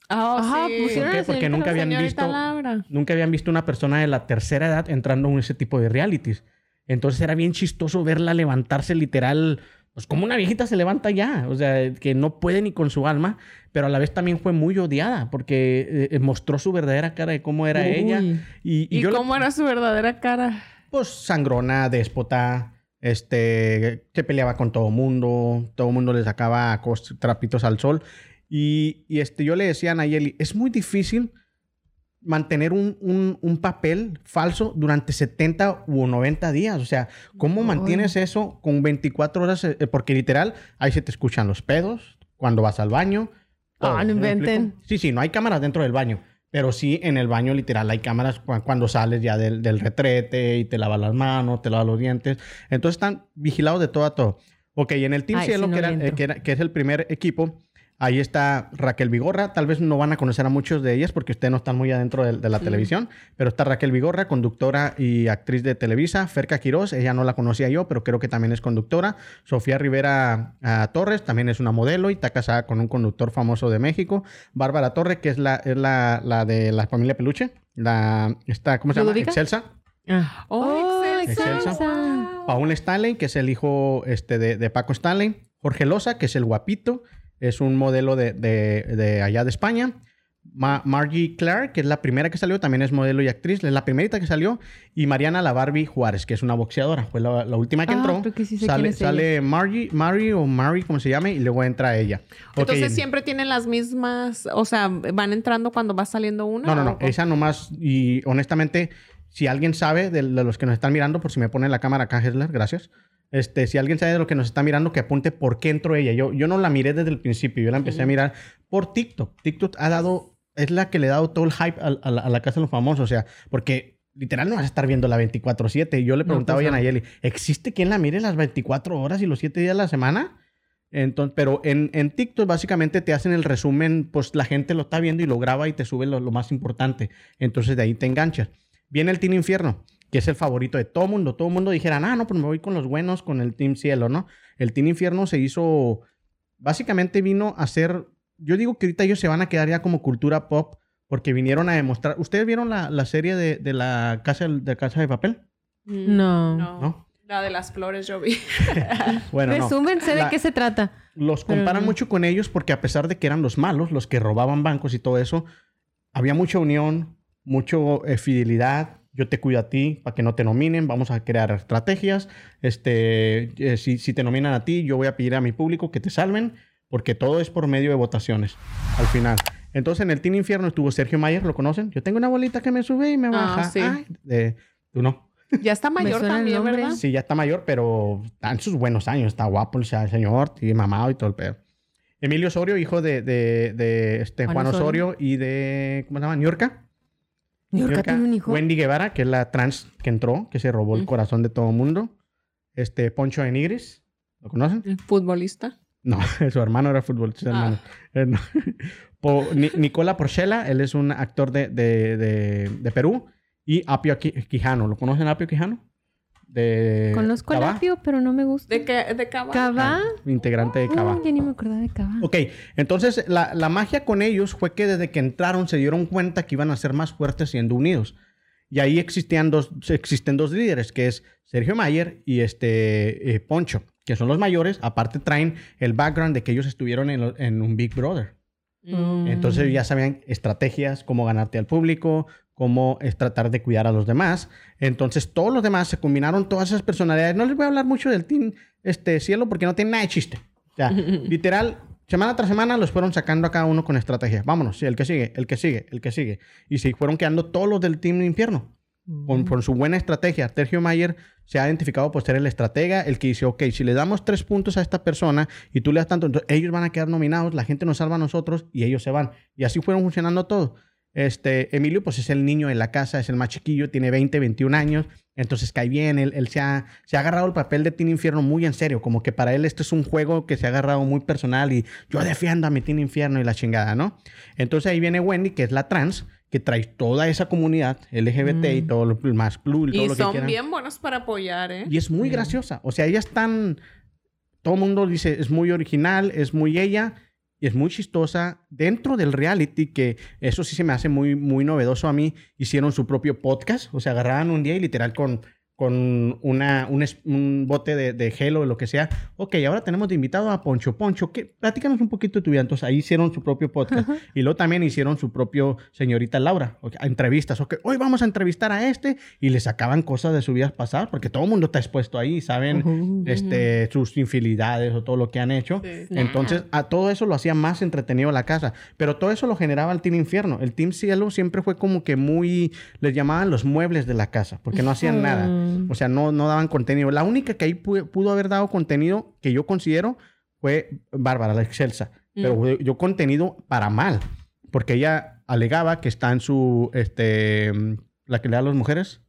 Ah, Ajá, sí. pusieron ¿Por qué? Porque nunca habían visto, Laura. nunca habían visto una persona de la tercera edad entrando en ese tipo de realities. Entonces era bien chistoso verla levantarse literal, pues como una viejita se levanta ya, o sea, que no puede ni con su alma, pero a la vez también fue muy odiada porque eh, mostró su verdadera cara de cómo era Uy. ella. Y, y ¿Y, yo le- cómo era su verdadera cara? pues sangrona, déspota, este, se peleaba con todo mundo, todo mundo le sacaba trapitos al sol. Y, y, este, yo le decía a Nayeli, es muy difícil mantener un, un- un papel falso durante 70 u 90 días. O sea, ¿cómo mantienes eso con 24 horas? Eh, Porque literal, ahí se te escuchan los pedos cuando vas al baño. Ah, no ¿sí me inventen. Sí, sí, no hay cámaras dentro del baño. Pero sí, en el baño literal hay cámaras cu- cuando sales ya del, del retrete y te lavas las manos, te lavas los dientes. Entonces están vigilados de todo a todo. Ok, y en el Team Ay, Cielo, sí, no que, era- le eh, entro. que era- que es el primer equipo, ahí está Raquel Vigorra. Tal vez no van a conocer a muchos de ellas porque ustedes no están muy adentro de, de la televisión, pero está Raquel Vigorra, conductora y actriz de Televisa. Ferca Quiroz, ella no la conocía yo, pero creo que también es conductora. Sofía Rivera ah, Torres, también es una modelo y está casada con un conductor famoso de México. Bárbara Torre, que es la, es la, la de la familia Peluche. La, está, ¿Cómo se llama? Excelsa. Ah. ¡Oh, Excelsa! Excelsa. Wow. Paul Stanley, que es el hijo este, de, de Paco Stanley. Jorge Loza, que es el guapito, es un modelo de, de- de allá de España. Ma- Margie Clark, que es la primera que salió, también es modelo y actriz, es la primerita que salió, y Mariana La Barbie Juárez, que es una boxeadora, fue la, la última que Ah, entró. que sí sale sale Margie, Mary o Mary, como se llame, y luego entra ella. Entonces siempre tienen las mismas, o sea, van entrando cuando va saliendo una. No, no, no. Esa nomás. Y honestamente, si alguien sabe de, de los que nos están mirando, por si me pone la cámara acá, Hesler, gracias. Este, si alguien sabe de lo que nos está mirando, que apunte por qué entró ella. Yo, yo no la miré desde el principio, yo la empecé a mirar por TikTok. TikTok ha dado, es la que le ha dado todo el hype a, a la, a la casa de los famosos. O sea, porque literal no vas a estar viendo la 24-7. Y yo le preguntaba pues a no. Nayeli, ¿existe quien la mire las 24 horas y los 7 días de la semana? Entonces, pero en, en TikTok básicamente te hacen el resumen, pues la gente lo está viendo y lo graba y te sube lo, lo más importante. Entonces de ahí te enganchas. Viene el Team Infierno, que es el favorito de todo mundo. Todo mundo dijera, ah, no, pues me voy con los buenos, con el Team Cielo, ¿no? El Team Infierno se hizo, básicamente vino a ser, yo digo que ahorita ellos se van a quedar ya como cultura pop porque vinieron a demostrar. ¿Ustedes vieron la, la serie de, de la casa de Casa de Papel? Mm, No. no. ¿No? La de las flores yo vi. Bueno, no. Resúmense de La- qué se trata. Los comparan mucho con ellos porque a pesar de que eran los malos, los que robaban bancos y todo eso, había mucha unión, mucho eh, fidelidad. Yo te cuido a ti para que no te nominen. Vamos a crear estrategias. Este, eh, si, si te nominan a ti, yo voy a pedir a mi público que te salven porque todo es por medio de votaciones al final. Entonces en el Team Infierno estuvo Sergio Mayer, ¿lo conocen? Yo tengo una bolita que me sube y me Ah, baja. sí. Ay, de- tú no. Ya está mayor también. ¿verdad? Sí, ya está mayor, pero está en sus buenos años. Está guapo el se- señor, y mamado y todo el pedo. Emilio Osorio, hijo de, de, de este Juan Juan Osorio. Osorio y de, ¿cómo se llama? Tiene un hijo. Wendy Guevara, que es la trans que entró, que se robó el corazón de todo el mundo. Este, Poncho de Nigris. ¿Lo conocen? El Futbolista. No, su hermano era futbolista. Ah. hermano. Eh, no. Po- Ni- Nicola Porchela, él es un actor de, de, de, de Perú. Y Apio Qui- Quijano. ¿Lo conocen Apio Quijano? De Conozco al Cabá. apio, pero no me gusta. ¿De qué? ¿De Cava? ¿Cabá? integrante de Cava. Ay, ya ni me acordaba de Cabá. Ok, entonces la, la magia con ellos fue que desde que entraron se dieron cuenta que iban a ser más fuertes siendo unidos. Y ahí existían dos, existen dos líderes, que es Sergio Mayer y este eh, Poncho, que son los mayores. Aparte traen el background de que ellos estuvieron en, lo- en un Big Brother. Mm. Entonces ya sabían estrategias, cómo ganarte al público, cómo es tratar de cuidar a los demás. Entonces todos los demás se combinaron todas esas personalidades. No les voy a hablar mucho del Team este, Cielo porque no tiene nada de chiste. O sea, literal, semana tras semana los fueron sacando a cada uno con estrategia. Vámonos, sí, el que sigue, el que sigue, el que sigue. Y se fueron quedando todos los del Team Infierno. Con, con su buena estrategia. Sergio Mayer se ha identificado por ser el estratega, el que dice, ok, si le damos tres puntos a esta persona y tú le das tanto, entonces ellos van a quedar nominados, la gente nos salva a nosotros y ellos se van. Y así fueron funcionando todo. Este, Emilio, pues es el niño en la casa, es el más chiquillo, tiene 20, 21 años, entonces cae bien, él, él se, ha, se ha agarrado el papel de Teen Infierno muy en serio, como que para él este es un juego que se ha agarrado muy personal y yo defiendo a mi Teen Infierno y la chingada, ¿no? Entonces ahí viene Wendy, que es la trans, que trae toda esa comunidad LGBT y todo lo más plus y todo Y lo que son bien buenos para apoyar, ¿eh? Y es muy graciosa. O sea, ella es tan. Todo el mundo dice, es muy original, es muy ella es muy chistosa. Dentro del reality, que eso sí se me hace muy, muy novedoso a mí, hicieron su propio podcast. O sea, agarraban un día y literal con, con una, un, un bote de, de gel o lo que sea. Ok, ahora tenemos de invitado a Poncho. Poncho, ¿qué? platícanos un poquito de tu vida. Entonces ahí hicieron su propio podcast. Y luego también hicieron su propio señorita Laura. ok, entrevistas. Ok, hoy vamos a entrevistar a este. Y le sacaban cosas de su vida pasada. Porque todo el mundo está expuesto ahí. Saben este, sus infidelidades o todo lo que han hecho. Sí. Entonces, a todo eso lo hacía más entretenido la casa. Pero todo eso lo generaba el Team Infierno. El Team Cielo siempre fue como que muy. Les llamaban los muebles de la casa. Porque no hacían nada. Mm. O sea, no, no daban contenido. La única que ahí pu- pudo haber dado contenido que yo considero fue Bárbara, la excelsa. Pero fue- yo contenido para mal. Porque ella alegaba que está en su. Este, la que le da a las mujeres.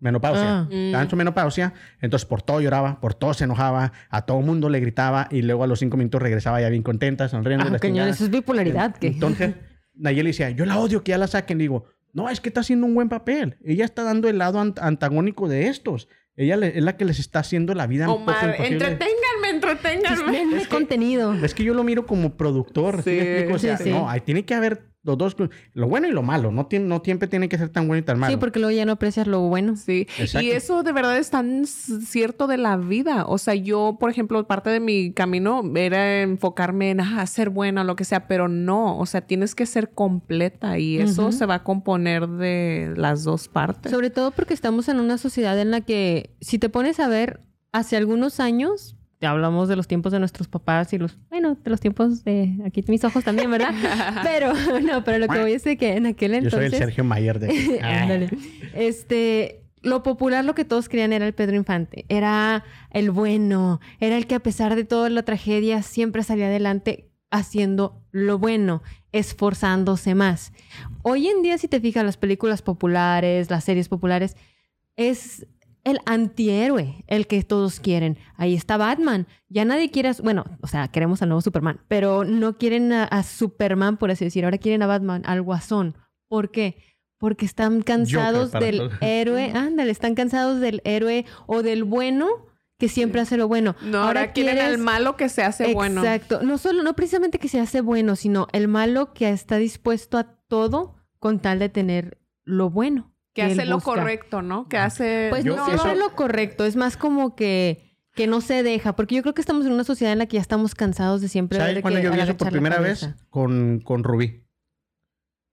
Menopausia. Ah. Estaba en su menopausia. Entonces, por todo lloraba, por todo se enojaba, a todo mundo le gritaba y luego a los cinco minutos regresaba ya bien contenta, sonriendo. Ah, la cañón, chingada. eso es bipolaridad. ¿qué? Entonces, Nayeli decía, yo la odio que ya la saquen. Digo, no, es que está haciendo un buen papel. Ella está dando el lado ant- antagónico de estos. Ella le- es la que les está haciendo la vida un poco Omar, imposible. entreténganme, entreténganme. Denme contenido. Es que yo lo miro como productor. ¿sí? Sí? O sea, sí, sí. no, ahí tiene que haber los dos, lo bueno y lo malo. No, no siempre tiene que ser tan bueno y tan malo. Sí, porque luego ya no aprecias lo bueno. Sí, Exacto. y eso de verdad es tan cierto de la vida. O sea, yo, por ejemplo, parte de mi camino era enfocarme en ah, ser buena, lo que sea, pero no, o sea, tienes que ser completa y eso se va a componer de las dos partes. Sobre todo porque estamos en una sociedad en la que, si te pones a ver, hace algunos años, hablamos de los tiempos de nuestros papás y los, bueno, de los tiempos de aquí mis ojos también, ¿verdad? pero, no, pero lo que voy es de que en aquel Yo soy entonces... el Sergio Mayer de... Ándale. Este, lo popular, lo que todos querían era el Pedro Infante. Era el bueno. Era el que a pesar de toda la tragedia siempre salía adelante haciendo lo bueno, esforzándose más. Hoy en día, si te fijas, las películas populares, las series populares, es el antihéroe, el que todos quieren. Ahí está Batman. Ya nadie quiere, a- bueno, o sea, queremos al nuevo Superman, pero no quieren a, a Superman, por así decir. Ahora quieren a Batman, al Guasón. ¿Por qué? Porque están cansados del héroe, ándale, están cansados del héroe o del bueno que siempre hace lo bueno. No, ahora, quieren al quieres- malo que se hace bueno. Exacto. No solo, no precisamente que se hace bueno, sino el malo que está dispuesto a todo con tal de tener lo bueno. Que hace lo correcto, ¿no? Que hace... Pues Yo no, eso- no es lo correcto, es más como que, que no se deja, porque yo creo que estamos en una sociedad en la que ya estamos cansados de siempre ¿Sabes cuando que yo vi eso por primera vez? Con, con Rubí.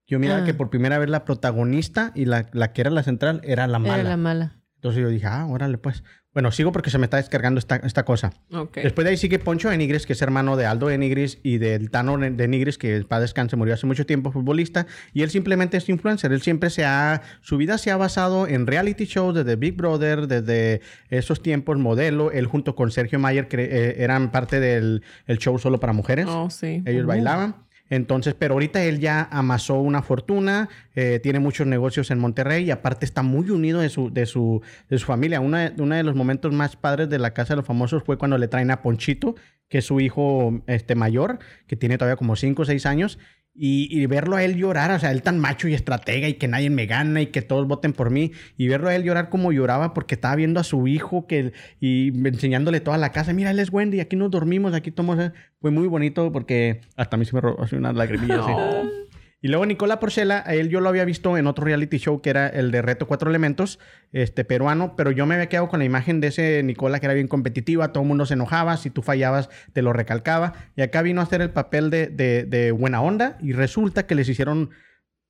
Yo miraba Ah. que por primera vez la protagonista y la, la que era la central era la mala. Era la mala. Entonces yo dije, ah, órale pues. Bueno, sigo porque se me está descargando esta, esta cosa. Ok. Después de ahí sigue Poncho Enigris, que es hermano de Aldo Enigris y del Tano de Enigris, que para descanse murió hace mucho tiempo, futbolista. Y él simplemente es influencer. Él siempre se ha, su vida se ha basado en reality shows desde Big Brother, desde esos tiempos, modelo. Él junto con Sergio Mayer eh, eran parte del el show solo para mujeres. Oh, sí. Ellos bailaban. Entonces, pero ahorita él ya amasó una fortuna, eh, tiene muchos negocios en Monterrey y aparte está muy unido de su, de su, de su familia. Uno de los momentos más padres de la Casa de los Famosos fue cuando le traen a Ponchito, que es su hijo este, mayor, que tiene todavía como 5 o 6 años, y, y verlo a él llorar, o sea, él tan macho y estratega y que nadie me gana y que todos voten por mí, y verlo a él llorar como lloraba porque estaba viendo a su hijo que, y enseñándole toda la casa, mira, él es Wendy, aquí nos dormimos, aquí tomamos, fue muy bonito porque hasta a mí se me robó así unas lagrimillas. así. Y luego Nicola Porcela, a él yo lo había visto en otro reality show que era el de Reto Cuatro Elementos, este peruano, pero yo me había quedado con la imagen de ese Nicola que era bien competitiva, todo el mundo se enojaba, si tú fallabas te lo recalcaba, y acá vino a hacer el papel de, de- de buena onda, y resulta que les hicieron,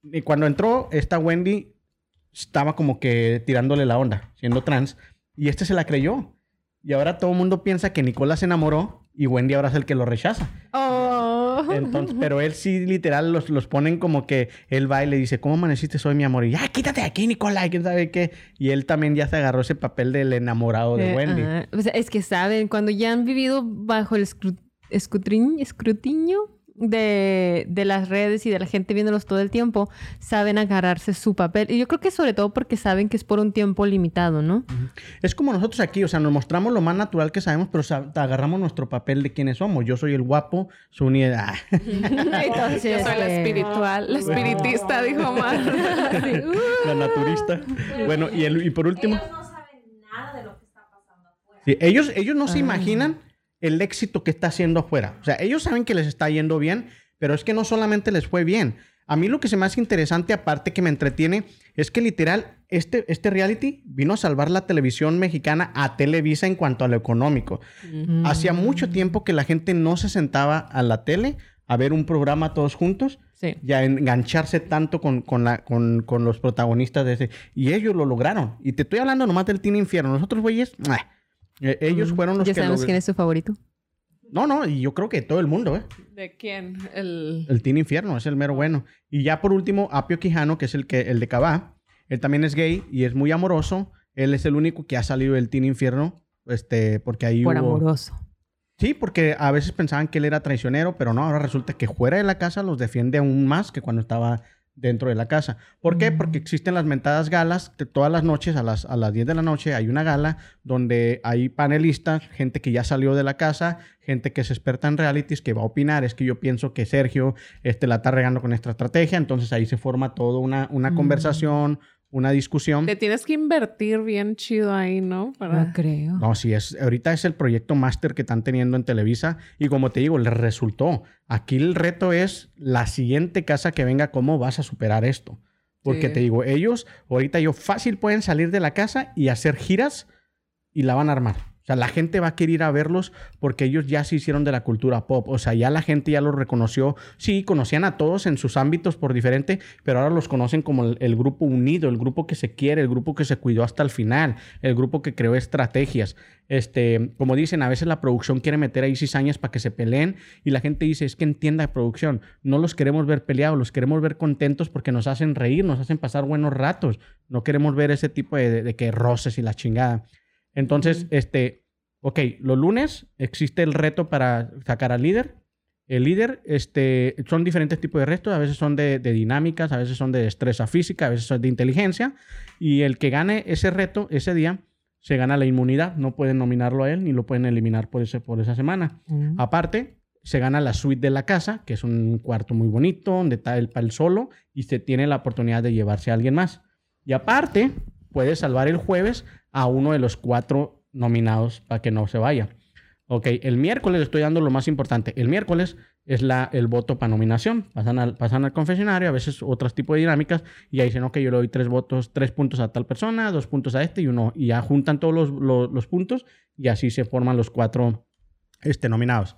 y cuando entró esta Wendy, estaba como que tirándole la onda, siendo trans, y este se la creyó, y ahora todo el mundo piensa que Nicola se enamoró, y Wendy ahora es el que lo rechaza. Oh. Entonces, pero él sí literal los, los ponen como que él va y le dice, ¿cómo amaneciste hoy, mi amor? Y ya, quítate de aquí, Nicolás, quién sabe qué. Y él también ya se agarró ese papel del enamorado de Eh, Wendy. O sea, es que saben, cuando ya han vivido bajo el escru- escrutin- escrutinio de, de las redes y de la gente viéndolos todo el tiempo, saben agarrarse su papel. Y yo creo que sobre todo porque saben que es por un tiempo limitado, ¿no? Es como nosotros aquí, o sea, nos mostramos lo más natural que sabemos, pero agarramos nuestro papel de quiénes somos. Yo soy el guapo, Suni... ah. Entonces, Yo soy la espiritual, la espiritista, dijo Omar. la naturista. Bueno, y, el- y por último... Ellos no saben nada de lo que está pasando afuera. Sí, ellos, ellos no se imaginan el éxito que está haciendo afuera. O sea, ellos saben que les está yendo bien, pero es que no solamente les fue bien. A mí lo que se me hace interesante, aparte que me entretiene, es que literal, este, este reality vino a salvar la televisión mexicana a Televisa en cuanto a lo económico. Mm. Hacía mucho tiempo que la gente no se sentaba a la tele a ver un programa todos juntos Sí. y a engancharse tanto con, con, la, con, con los protagonistas de ese. Y ellos lo lograron. Y te estoy hablando nomás del Teen Infierno. Nosotros, güeyes. Eh, ellos fueron los Ya que... sabemos log- quién es su favorito. No, no, y yo creo que todo el mundo, ¿eh? ¿De quién? El... El Teen Infierno es el mero bueno. Y ya por último, Apio Quijano, que es el, que, el de Cabá. Él también es gay y es muy amoroso. Él es el único que ha salido del Teen Infierno. Este, porque ahí Por hubo- amoroso. Sí, porque a veces pensaban que él era traicionero, pero no, ahora resulta que fuera de la casa los defiende aún más que cuando estaba dentro de la casa. ¿Por qué? Mm. Porque existen las mentadas galas, que todas las noches a las, a las 10 de la noche hay una gala donde hay panelistas, gente que ya salió de la casa, gente que es experta en realities, que va a opinar. Es que yo pienso que Sergio este, la está regando con esta estrategia, entonces ahí se forma toda una, una Mm. conversación, una discusión. Te tienes que invertir bien chido ahí, ¿no? Para... No creo. No, sí, es, ahorita es el proyecto máster que están teniendo en Televisa y como te digo, les resultó. Aquí el reto es la siguiente casa que venga, ¿cómo vas a superar esto? Porque Sí. te digo, ellos ahorita yo fácil pueden salir de la casa y hacer giras y la van a armar. Sea, la gente va a querer ir a verlos porque ellos ya se hicieron de la cultura pop. O sea, ya la gente ya los reconoció. Sí, conocían a todos en sus ámbitos por diferente, pero ahora los conocen como el, grupo unido, el grupo que se quiere, el grupo que se cuidó hasta el final, el grupo que creó estrategias. Este, como dicen, a veces la producción quiere meter ahí cizañas para que se peleen y la gente dice, es que entienda producción, no los queremos ver peleados, los queremos ver contentos porque nos hacen reír, nos hacen pasar buenos ratos. No queremos ver ese tipo de, de- de que roces y la chingada. Entonces, este, ok, los lunes existe el reto para sacar al líder. El líder, este, son diferentes tipos de retos. A veces son de, de dinámicas, a veces son de destreza física, a veces son de inteligencia. Y el que gane ese reto ese día, se gana la inmunidad. No pueden nominarlo a él ni lo pueden eliminar por, ese, por esa semana. Aparte, se gana la suite de la casa, que es un cuarto muy bonito, donde está el el solo y se tiene la oportunidad de llevarse a alguien más. Y aparte, puede salvar el jueves a uno de los cuatro nominados para que no se vaya. Ok, el miércoles le estoy dando lo más importante. El miércoles es la, el voto para nominación. Pasan al, pasan al confesionario, a veces otros tipos de dinámicas, y ahí dicen, ok, yo le doy tres votos, tres puntos a tal persona, dos puntos a este y uno. Y ya juntan todos los, los- los puntos y así se forman los cuatro este, nominados.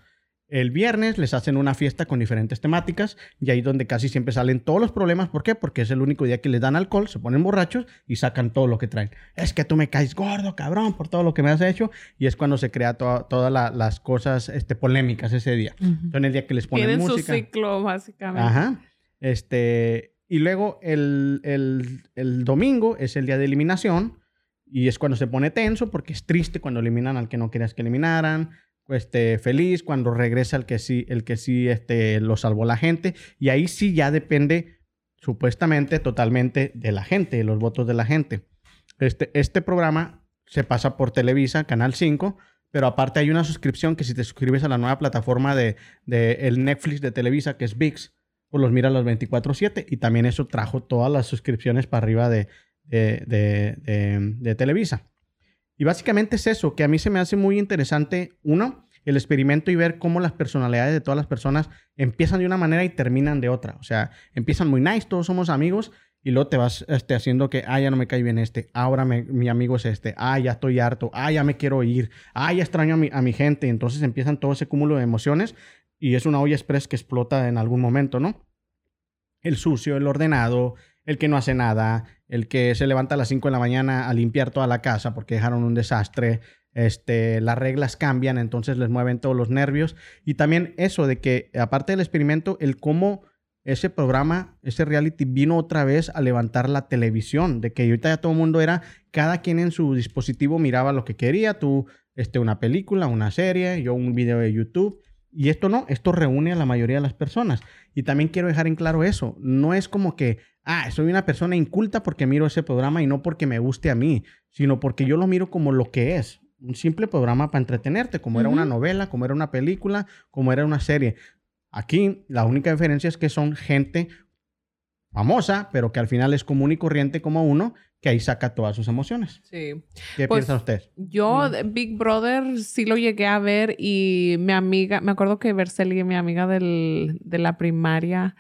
El viernes les hacen una fiesta con diferentes temáticas y ahí donde casi siempre salen todos los problemas. ¿Por qué? Porque es el único día que les dan alcohol, se ponen borrachos y sacan todo lo que traen. Es que tú me caes gordo, cabrón, por todo lo que me has hecho. Y es cuando se crea to- todas la- las cosas este, polémicas ese día. Son el día que les ponen Tienen su música. ciclo, básicamente. Ajá. Este, y luego el, el- el domingo es el día de eliminación y es cuando se pone tenso porque es triste cuando eliminan al que no querías que eliminaran. Este, feliz cuando regresa el que sí, el que sí este, lo salvó la gente. Y ahí sí ya depende supuestamente totalmente de la gente, de los votos de la gente. Este, este programa se pasa por Televisa, Canal 5, pero aparte hay una suscripción que si te suscribes a la nueva plataforma de, de el Netflix de Televisa, que es VIX, pues los miras los 24/7 y también eso trajo todas las suscripciones para arriba de- de- de Televisa. Y básicamente es eso, que a mí se me hace muy interesante, uno, el experimento y ver cómo las personalidades de todas las personas empiezan de una manera y terminan de otra. O sea, empiezan muy nice, todos somos amigos, y luego te vas este, haciendo que, ah, ya no me cae bien este, ahora me- mi amigo es este, ah, ya estoy harto, ah, ya me quiero ir, ah, ya extraño a mi, a mi gente. Entonces empiezan todo ese cúmulo de emociones y es una olla express que explota en algún momento, ¿no? El sucio, el ordenado, el que no hace nada, el que se levanta a las 5 de la mañana a limpiar toda la casa porque dejaron un desastre, este, las reglas cambian, entonces les mueven todos los nervios. Y también eso de que, aparte del experimento, el cómo ese programa, ese reality vino otra vez a levantar la televisión, de que ahorita ya todo el mundo era, cada quien en su dispositivo miraba lo que quería, tú, este, una película, una serie, yo un video de YouTube. Y esto no, esto reúne a la mayoría de las personas. Y también quiero dejar en claro eso, no es como que, ah, soy una persona inculta porque miro ese programa y no porque me guste a mí, sino porque yo lo miro como lo que es, un simple programa para entretenerte, como era una novela, como era una película, como era una serie. Aquí la única diferencia es que son gente famosa, pero que al final es común y corriente como uno, que ahí saca todas sus emociones. Sí. ¿Qué Pues, piensa usted? Yo, Big Brother, sí lo llegué a ver y mi amiga, me acuerdo que Berceli, mi amiga del, de la primaria,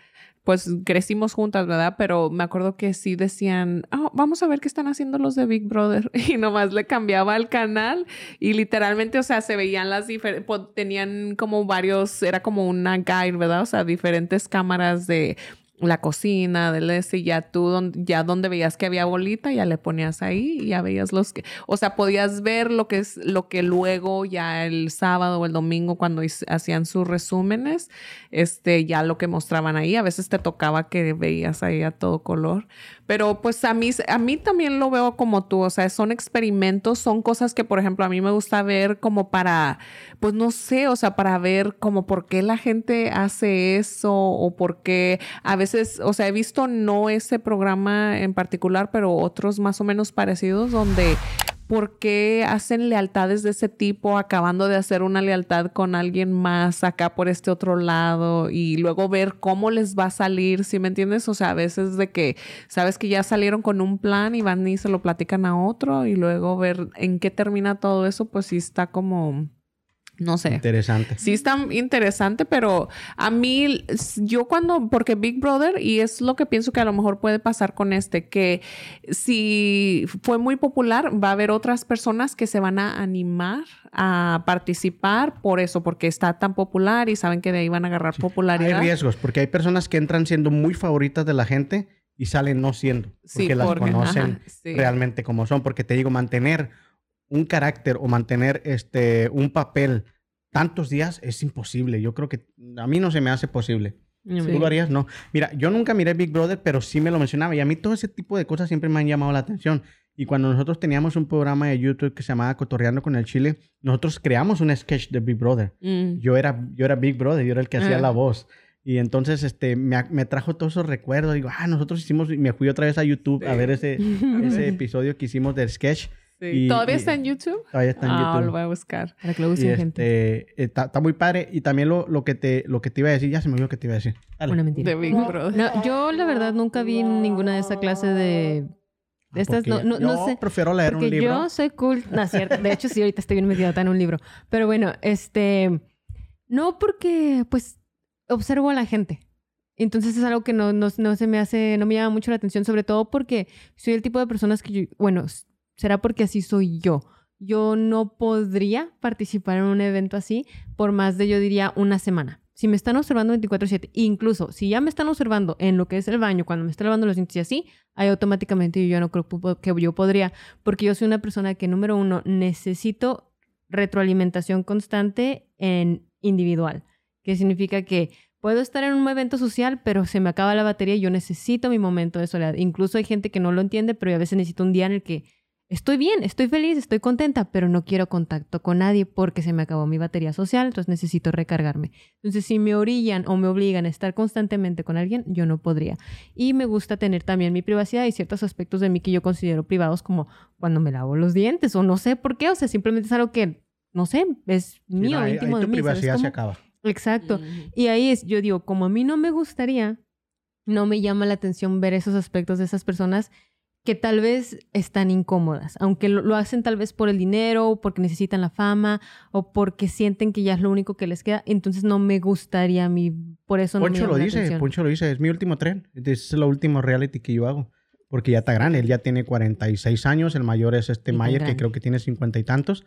pues crecimos juntas, ¿verdad? Pero me acuerdo que sí decían, "Ah, vamos a ver qué están haciendo los de Big Brother. Y nomás le cambiaba el canal y literalmente, o sea, se veían las diferentes, tenían como varios, era como una guide, ¿verdad? O sea, diferentes cámaras de la cocina, del ese, y ya tú, don- ya donde veías que había bolita, ya le ponías ahí y ya veías los que, o sea, podías ver lo que es, lo que luego ya el sábado o el domingo cuando hacían sus resúmenes, este, ya lo que mostraban ahí, a veces te tocaba que veías ahí a todo color, pero pues a mí, a mí también lo veo como tú, o sea, son experimentos, son cosas que, por ejemplo, a mí me gusta ver como para, pues no sé, o sea, para ver como por qué la gente hace eso o por qué a veces, o sea, he visto no ese programa en particular, pero otros más o menos parecidos donde por qué hacen lealtades de ese tipo, acabando de hacer una lealtad con alguien más acá por este otro lado y luego ver cómo les va a salir, ¿sí me entiendes? O sea, a veces de que sabes que ya salieron con un plan y van y se lo platican a otro y luego ver en qué termina todo eso, pues sí está como no sé. Interesante. Sí está interesante, pero a mí, yo cuando, porque Big Brother, y es lo que pienso que a lo mejor puede pasar con este, que si fue muy popular, va a haber otras personas que se van a animar a participar por eso, porque está tan popular y saben que de ahí van a agarrar popularidad. Hay riesgos, porque hay personas que entran siendo muy favoritas de la gente y salen no siendo, porque Sí, las porque- conocen ajá, sí. realmente como son, porque te digo, mantener un carácter o mantener este un papel tantos días es imposible. Yo creo que a mí no se me hace posible. ¿Tú lo harías? No. Mira, yo nunca miré Big Brother, pero sí me lo mencionaba. Y a mí todo ese tipo de cosas siempre me han llamado la atención. Y cuando nosotros teníamos un programa de YouTube que se llamaba Cotorreando con el Chile, nosotros creamos un sketch de Big Brother. Mm. Yo era, yo era Big Brother, yo era el que hacía Ah. la voz. Y entonces este, me, me trajo todos esos recuerdos. Digo, ah, nosotros hicimos, y me fui otra vez a YouTube a ver ese, ese episodio que hicimos del sketch. Sí. Y- ¿Todavía y- está en YouTube? Todavía está en ah, YouTube. lo voy a buscar. Para que lo Y usen, gente. este, está, está muy padre. Y también lo, lo, que te, lo que te iba a decir, ya se me olvidó que te iba a decir. Dale. Una mentira. De Big Brother. No, yo la verdad nunca vi ninguna de esa clase de... de estas, Porque no, no, no yo sé. prefiero leer Porque un libro. yo soy cool. No, cierto. De hecho, sí, ahorita estoy bien metida en un libro. Pero bueno, este... No porque, pues, observo a la gente. Entonces es algo que no, no, no se me hace, no me llama mucho la atención, sobre todo porque soy el tipo de personas que yo, bueno, será porque así soy yo. Yo no podría participar en un evento así por más de, yo diría, una semana. Si me están observando 24/7, incluso si ya me están observando en lo que es el baño, cuando me estoy lavando los dientes y así, ahí automáticamente yo no creo que yo podría, porque yo soy una persona que, número uno, necesito retroalimentación constante en individual, que significa que puedo estar en un evento social, pero se me acaba la batería y yo necesito mi momento de soledad. Incluso hay gente que no lo entiende, pero yo a veces necesito un día en el que estoy bien, estoy feliz, estoy contenta, pero no quiero contacto con nadie porque se me acabó mi batería social, entonces necesito recargarme. Entonces, si me orillan o me obligan a estar constantemente con alguien, yo no podría. Y me gusta tener también mi privacidad y ciertos aspectos de mí que yo considero privados, como cuando me lavo los dientes o no sé por qué, o sea, simplemente es algo que, no sé, es mío, no, ahí- íntimo ahí de tu mí. ¿sabes privacidad se acaba. Exacto. Mm. Y ahí es, yo digo, como a mí no me gustaría, no me llama la atención ver esos aspectos de esas personas que tal vez están incómodas, aunque lo, lo hacen tal vez por el dinero, o porque necesitan la fama, o porque sienten que ya es lo único que les queda, entonces no me gustaría a mí, por eso no me Poncho llama lo dice, atención. Poncho lo dice, es mi último tren. Es lo último reality que yo hago. Porque ya está grande, él ya tiene 46 años, el mayor es este tan Mayer, que creo que tiene 50 y tantos.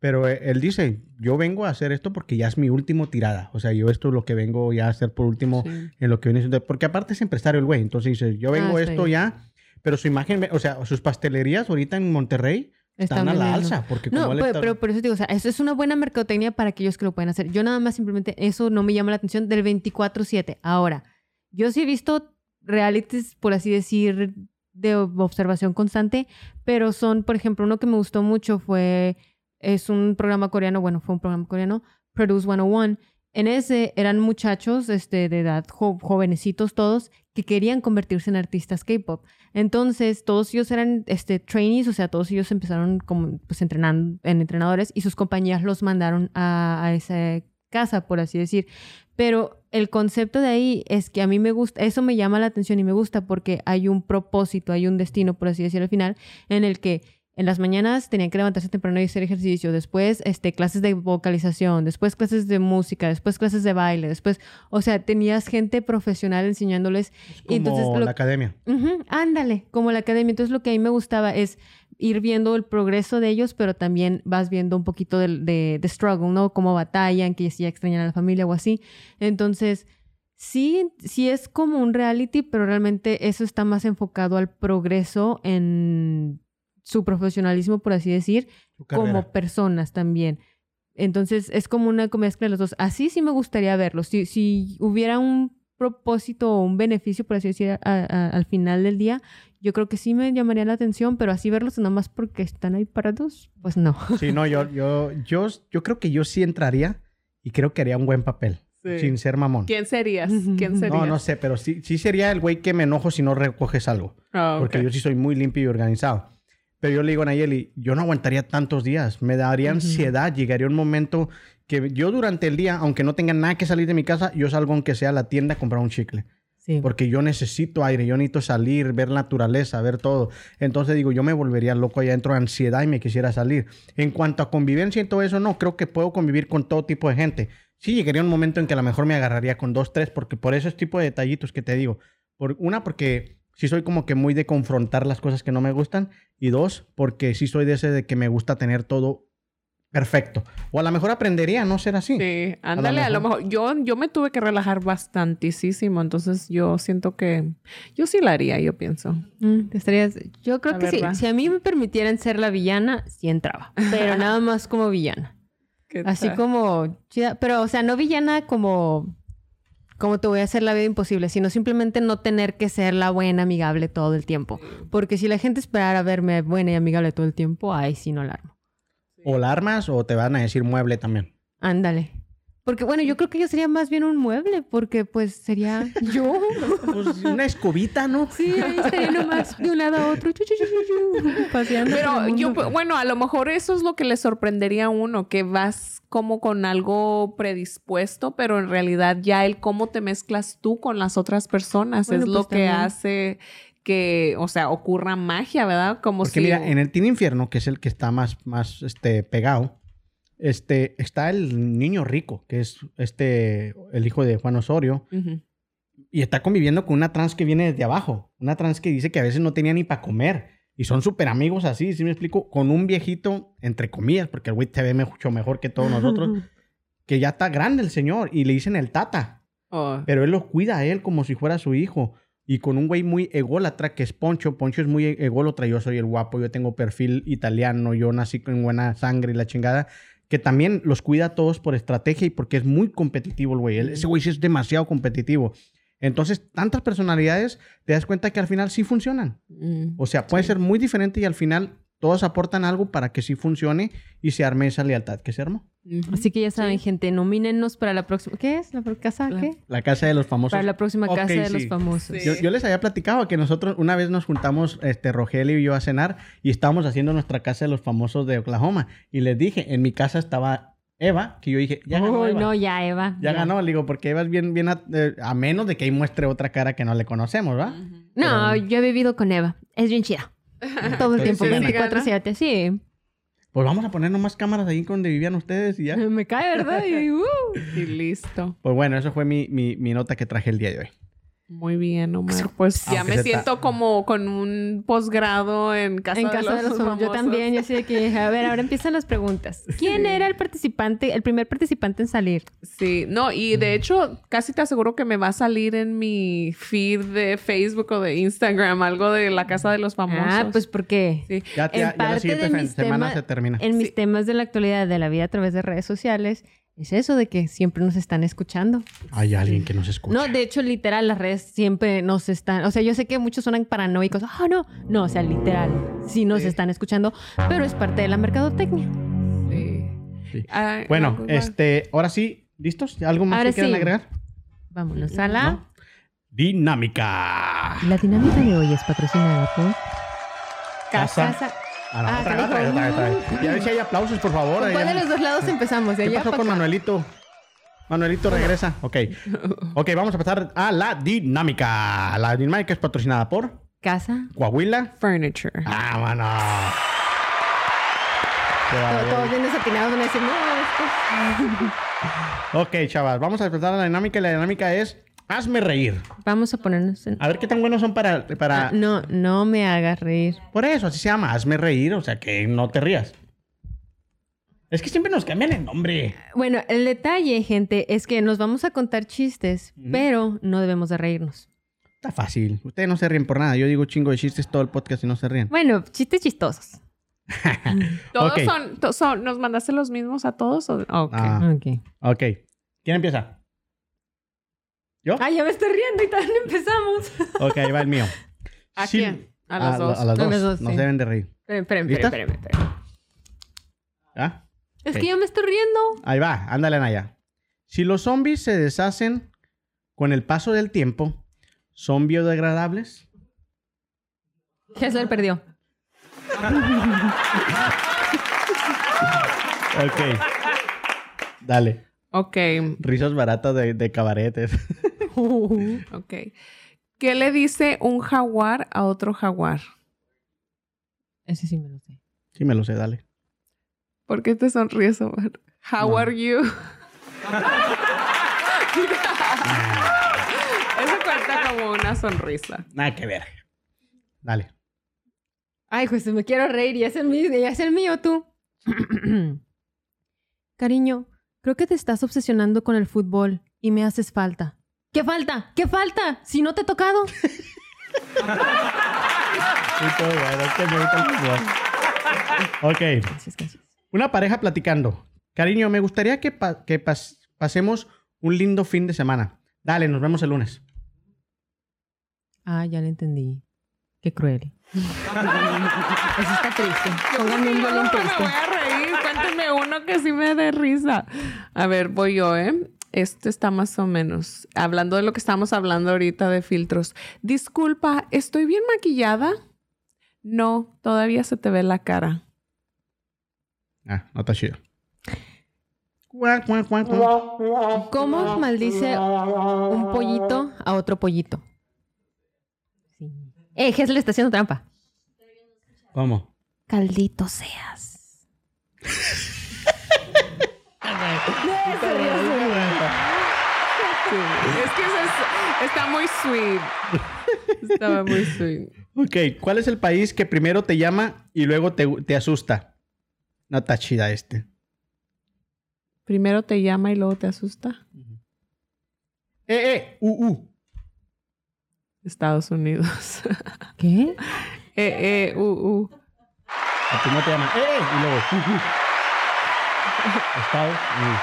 Pero eh, él dice, yo vengo a hacer esto porque ya es mi último tirada. O sea, yo esto es lo que vengo ya a hacer por último Sí. en lo que viene siendo. Porque aparte es empresario el güey. Entonces dice, yo vengo Ah, esto bien. ya. Pero su imagen, o sea, sus pastelerías ahorita en Monterrey están, Están a la alza. Porque No, como pero, está- pero por eso digo, o sea, eso es una buena mercadotecnia para aquellos que lo pueden hacer. Yo nada más simplemente, eso no me llama la atención del 24-7. Ahora, yo sí he visto realities, por así decir, de observación constante, pero son, por ejemplo, uno que me gustó mucho fue, es un programa coreano, bueno, fue un programa coreano, Produce 101. En ese eran muchachos este, de edad, jo- jovenecitos todos, que querían convertirse en artistas K-pop. Entonces, todos ellos eran este, trainees, o sea, todos ellos empezaron como pues entrenando en entrenadores y sus compañías los mandaron a, a esa casa, por así decir. Pero el concepto de ahí es que a mí me gusta, eso me llama la atención y me gusta porque hay un propósito, hay un destino, por así decir, al final, en el que en las mañanas tenían que levantarse temprano y hacer ejercicio, después este, clases de vocalización, después clases de música, después clases de baile, después, o sea, tenías gente profesional enseñándoles. es y entonces como lo- la academia. Ándale, como la academia. Entonces lo que a mí me gustaba es ir viendo el progreso de ellos, pero también vas viendo un poquito del- de, de, struggle, ¿no? Cómo batallan, que si ya extrañan a la familia o así. Entonces, sí, sí es como un reality, pero realmente eso está más enfocado al progreso en su profesionalismo, por así decir, como personas también. Entonces es como una mezcla de los dos. Así sí me gustaría verlo. Si, si hubiera un propósito o un beneficio, por así decir, a- a- al final del día, yo creo que sí me llamaría la atención, pero así verlos nada más porque están ahí parados, pues no. Sí, no, yo, yo, yo, yo creo que yo sí entraría y creo que haría un buen papel. Sí. Sin ser mamón. ¿Quién serías? ¿Quién serías? No, no sé, pero sí, sí sería el güey que me enojo si no recoges algo. Ah, Porque yo sí soy muy limpio y organizado. Pero yo le digo a Nayeli, yo no aguantaría tantos días. Me daría ansiedad. Llegaría un momento que yo durante el día, aunque no tenga nada que salir de mi casa, yo salgo aunque sea a la tienda a comprar un chicle. Sí. Porque yo necesito aire, yo necesito salir, ver naturaleza, ver todo. Entonces digo, yo me volvería loco allá dentro de ansiedad y me quisiera salir. En cuanto a convivencia y todo eso, no, creo que puedo convivir con todo tipo de gente. Sí, llegaría un momento en que a lo mejor me agarraría con dos, tres, porque por esos tipo de detallitos que te digo. Por, una, porque sí soy como que muy de confrontar las cosas que no me gustan. Y dos, porque sí soy de ese de que me gusta tener todo perfecto. O a lo mejor aprendería a no ser así. Sí, ándale, a lo mejor. Yo, yo me tuve que relajar bastantísimo, entonces yo siento que yo sí la haría, yo pienso. Mm, te estarías... Yo creo La que sí. Si a mí me permitieran ser la villana, sí entraba. Pero nada más como villana. ¿Qué Así tal? como chida. Pero, o sea, no villana como... Como te voy a hacer la vida imposible, sino simplemente no tener que ser la buena, amigable todo el tiempo. Porque si la gente esperara verme buena y amigable todo el tiempo, ay, sí no la armo. O la armas o te van a decir mueble también. Ándale. Porque, bueno, yo creo que yo sería más bien un mueble, porque pues sería yo. Pues una escobita, ¿no? Sí, ahí estaría nomás de un lado a otro, chu, chu, chu, chu, chu, paseando. Pero yo, bueno, a lo mejor eso es lo que le sorprendería a uno, que vas como con algo predispuesto, pero en realidad ya el cómo te mezclas tú con las otras personas Bueno, es lo pues, que también. hace que, o sea, ocurra magia, ¿verdad? Como Porque si... mira, en el Teen Infierno, que es el que está más, más este, pegado, este, está el niño rico, que es este, el hijo de Juan Osorio, y está conviviendo con una trans que viene desde abajo. Una trans que dice que a veces no tenía ni para comer. Y son súper amigos así, ¿sí me explico? Con un viejito, entre comillas, porque el güey te ve mucho mejor que todos nosotros, que ya está grande el señor, y le dicen el tata. Oh. Pero él lo cuida a él como si fuera su hijo. Y con un güey muy ególatra que es Poncho. Poncho es muy ególatra. Yo soy el guapo, yo tengo perfil italiano, yo nací con buena sangre y la chingada. Que también los cuida a todos por estrategia y porque es muy competitivo el güey. Ese güey sí es demasiado competitivo. Entonces, tantas personalidades, te das cuenta que al final sí funcionan. Mm. O sea, puede ser muy diferente y al final todos aportan algo para que sí funcione y se arme esa lealtad que se armó. Así que ya saben, gente, nomínenos para la próxima. ¿Qué es? ¿La casa? La- ¿Qué? La casa de los famosos. Para la próxima casa de los famosos. Sí. Yo, yo les había platicado que nosotros una vez nos juntamos, este, Rogelio y yo a cenar y estábamos haciendo nuestra casa de los famosos de Oklahoma. Y les dije, en mi casa estaba Eva, que yo dije, ya ganó Uy, Eva. no, ya, Eva. Ya ganó, le digo, porque Eva es bien, bien, a, eh, a menos de que ahí muestre otra cara que no le conocemos, ¿verdad? No, yo he vivido con Eva. Es bien chida. Todo el tiempo, sí, sí, 24-7. Sí. Pues vamos a poner nomás cámaras ahí donde vivían ustedes y ya. Me cae, ¿verdad? Y, uh. Y listo. Pues bueno, eso fue mi, mi, mi nota que traje el día de hoy. Muy bien, Omar. Pues ya me siento como con un posgrado en casa, En casa de los famosos. Yo también, yo sé que. A ver, ahora empiezan las preguntas. ¿Quién era el participante, el primer participante en salir? Sí, no, y de hecho, casi te aseguro que me va a salir en mi feed de Facebook o de Instagram algo de la casa de los famosos. Ah, pues porque Sí. Ya, En ya, ya la siguiente de mis semana temas- se termina. en mis Sí. temas de la actualidad de la vida a través de redes sociales es eso de que siempre nos están escuchando. Hay alguien que nos escucha. No, de hecho, literal, las redes siempre nos están. O sea, yo sé que muchos suenan paranoicos. Ah, no. No, o sea, literal, sí nos Sí. están escuchando, pero es parte de la mercadotecnia. Sí. Sí. Ah, Bueno, algo más. este, ahora sí, ¿listos? ¿Algo más Ahora que quieran sí. agregar? Vámonos a la. ¿No? Dinámica. La dinámica de hoy es patrocinada por. Casa. Casa. No, Ah, otra otra otra otra. Y a ver si hay aplausos, por favor. ¿Con cuál de los dos lados empezamos? ¿Qué pasó con. Manuelito? Manuelito regresa. Ok. Ok, vamos a pasar a la dinámica. La dinámica es patrocinada por Casa. Coahuila. Furniture. Ah, mano. Todos, bien desatinados van a decir, no, esto. Ok, chavas, vamos a empezar la dinámica y la dinámica es hazme reír. Vamos a ponernos en. A ver qué tan buenos son para... para... Ah, no, no me hagas reír. Por eso, así se llama, hazme reír, o sea, que no te rías. Es que siempre nos cambian el nombre. Bueno, el detalle, gente, es que nos vamos a contar chistes, Ujú. pero no debemos de reírnos. Está fácil. Ustedes no se ríen por nada. Yo digo chingo de chistes todo el podcast y no se ríen. Bueno, chistes chistosos. ¿Todos Ok. son, to- son- ¿Nos mandaste los mismos a todos? O- Ok. Ah, Ok. ok. ¿Quién empieza? ¿Yo? Ay, ya me estoy riendo y no empezamos. Ok, ahí va el mío. ¿A quién? A dos. A las A dos. las dos, no sí. se deben de reír. Esperen, esperen, ¿Listas? esperen, esperen, esperen. ¿Ah? Es que ya me estoy riendo. Ahí va, ándale, Naya. Si los zombies se deshacen con el paso del tiempo, ¿son biodegradables? Jesús perdió. ok. Dale. Ok, Risas baratas de, de cabaretes. ok. ¿Qué le dice un jaguar a otro jaguar? Ese sí me lo sé. Sí, me lo sé, dale. ¿Por qué te sonríes, Omar? How No. are you? Eso cuenta como una sonrisa. Nada que ver. Dale. Ay, José, me quiero reír. Y es el mío, y es el mío tú. Cariño, creo que te estás obsesionando con el fútbol y me haces falta. ¿Qué falta? ¿Qué falta? Si no te he tocado. Ok. Gracias, gracias. Una pareja platicando. Cariño, me gustaría que, pa- que pas- pasemos un lindo fin de semana. Dale, nos vemos el lunes. Ah, ya le entendí. Qué cruel. Eso está triste. Póngame un violín no me triste. voy a reír. Cuéntame uno que sí me dé risa. A ver, voy yo, ¿eh? Este está más o menos. Hablando de lo que estamos hablando ahorita de filtros. Disculpa, ¿estoy bien maquillada? No, todavía se te ve la cara. Ah, no está chido. ¿Cómo maldice un pollito a otro pollito? Sí. Eh, le está haciendo trampa. ¿Cómo? Caldito seas. Es que eso es- está muy sweet. Estaba muy sweet. Ok, ¿cuál es el país que primero te llama y luego te, te asusta? No está chida este. Primero te llama y luego te asusta. Eh, eh, uh, uh. Estados Unidos. ¿Qué? eh, eh, uh, uh. A ti no te llama. Eh, eh, y luego. Uh, uh. Estados Unidos.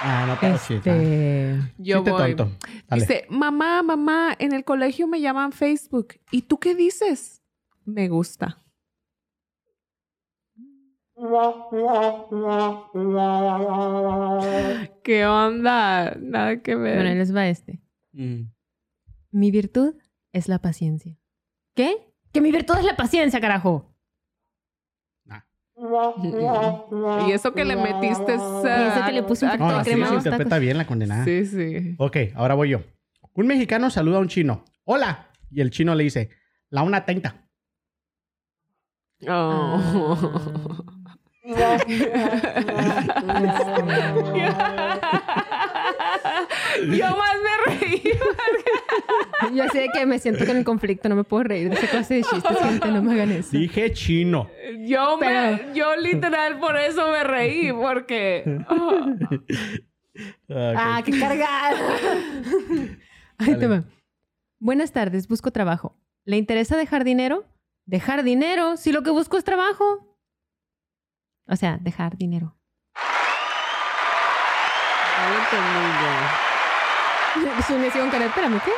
Ah, no chida. Este. Yo Sí te voy. tonto. Dice, mamá, mamá, en el colegio me llaman Facebook. ¿Y tú qué dices? Me gusta. ¿Qué onda? Nada que ver. Bueno, les va este. Mm. Mi virtud es la paciencia. ¿Qué? Que mi virtud es la paciencia, carajo. Y eso que le metiste Y eso que le puse un poquito No, de así crema se a los interpreta bien la condenada. Sí, sí. Ok, ahora voy yo. Un mexicano saluda a un chino. ¡Hola! Y el chino le dice, la una tenta. Oh. Yo más me reí. Yo sé que me siento con el conflicto, no me puedo reír de esa clase de chistes, gente, no me hagan eso. Dije chino. Yo, me, yo literal por eso me reí, porque... oh. Ah, qué cargada. Ahí te va. Buenas tardes, busco trabajo. ¿Le interesa dejar dinero? ¿Dejar dinero? Si lo que busco es trabajo. O sea, dejar dinero. Su necio con espérame, ¿qué?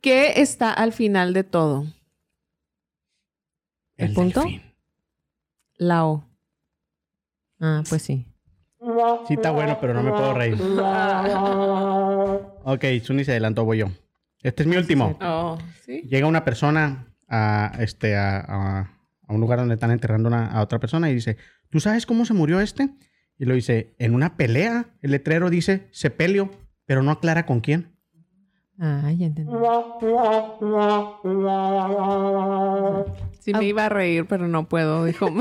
¿Qué está al final de todo? ¿El punto? delfín. La O. Ah, pues sí. Sí está bueno, pero no me puedo reír. Ok, Suni se adelantó, voy yo. Este es mi último. Oh, ¿sí? Llega una persona a, este, a, a- a un lugar donde están enterrando una- a otra persona y dice, ¿tú sabes cómo se murió este? Y lo dice, en una pelea. El letrero dice sepelio, pero no aclara con quién. Ah, ya entendí. Sí me iba a reír, pero no puedo, dijo.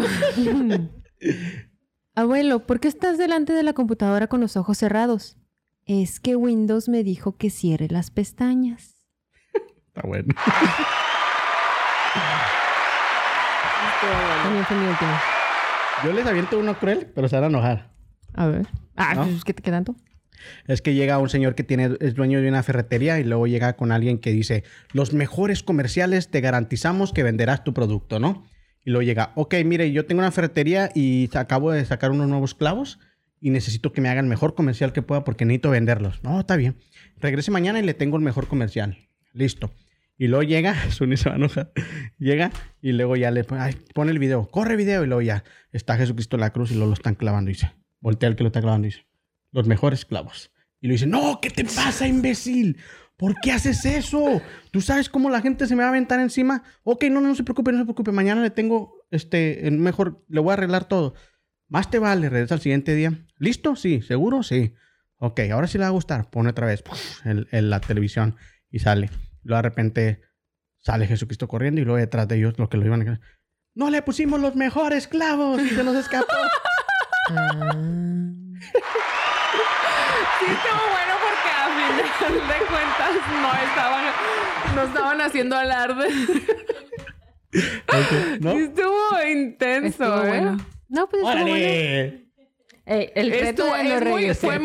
Abuelo, ¿por qué estás delante de la computadora con los ojos cerrados? Es que Windows me dijo que cierre las pestañas. Está bueno. También fue mi último. Yo les aviento uno cruel, pero se van a enojar. A ver. Ah, ¿No? ¿qué te queda tanto? Es que llega un señor que tiene, es dueño de una ferretería y luego llega con alguien que dice, los mejores comerciales te garantizamos que venderás tu producto, ¿no? Y luego llega, ok, mire, yo tengo una ferretería y acabo de sacar unos nuevos clavos y necesito que me haga el mejor comercial que pueda porque necesito venderlos. No, está bien. Regrese mañana y le tengo el mejor comercial. Listo. Y luego llega, Suni se va llega y luego ya le pone, el video, corre video y luego ya está Jesucristo en la cruz y luego lo están clavando y dice, voltea el que lo está clavando y dice, los mejores clavos. Y le dice, no, ¿qué te pasa, imbécil? ¿Por qué haces eso? ¿Tú sabes cómo la gente se me va a aventar encima? Ok, no, no, no se preocupe, no se preocupe. Mañana le tengo, este, mejor, le voy a arreglar todo. Más te vale, regresa al siguiente día. ¿Listo? Sí. ¿Seguro? Sí. Ok, ahora sí le va a gustar. Pone otra vez en la televisión y sale. Luego de repente sale Jesucristo corriendo y luego detrás de ellos lo que lo iban a... No le pusimos los mejores clavos y se nos escapó. Sí, estuvo bueno porque a final de cuentas no estaban, no estaban haciendo alarde. Ok, ¿No? Sí, estuvo intenso, Estuvo ¿eh? bueno. No, pues estuvo bueno. El reto Estuvo- de los es muy- fue,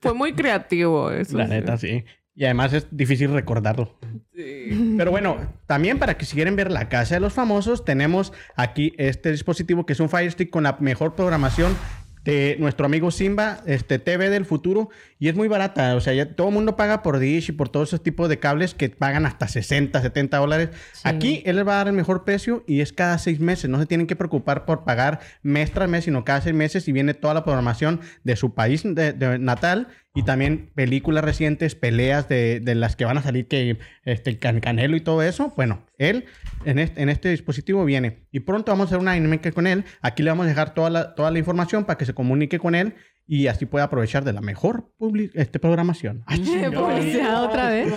fue muy creativo eso. La sí. neta, sí. Y además es difícil recordarlo. Sí. Pero bueno, también para que si quieren ver la casa de los famosos, tenemos aquí este dispositivo que es un Fire Stick con la mejor programación de nuestro amigo Simba, este TV del futuro, y es muy barata. O sea, ya todo el mundo paga por Dish y por todos esos tipos de cables que pagan hasta 60, 70 dólares. Sí. Aquí él les va a dar el mejor precio y es cada seis meses. No se tienen que preocupar por pagar mes tras mes, sino cada seis meses y viene toda la programación de su país de- de natal y también películas recientes, peleas de, de las que van a salir, que este Can- Canelo y todo eso. Bueno, él en este, en este dispositivo viene y pronto vamos a hacer una dinámica con él. Aquí le vamos a dejar toda la, toda la información para que se comunique con él y así pueda aprovechar de la mejor este, programación. Ay, publicidad otra vez.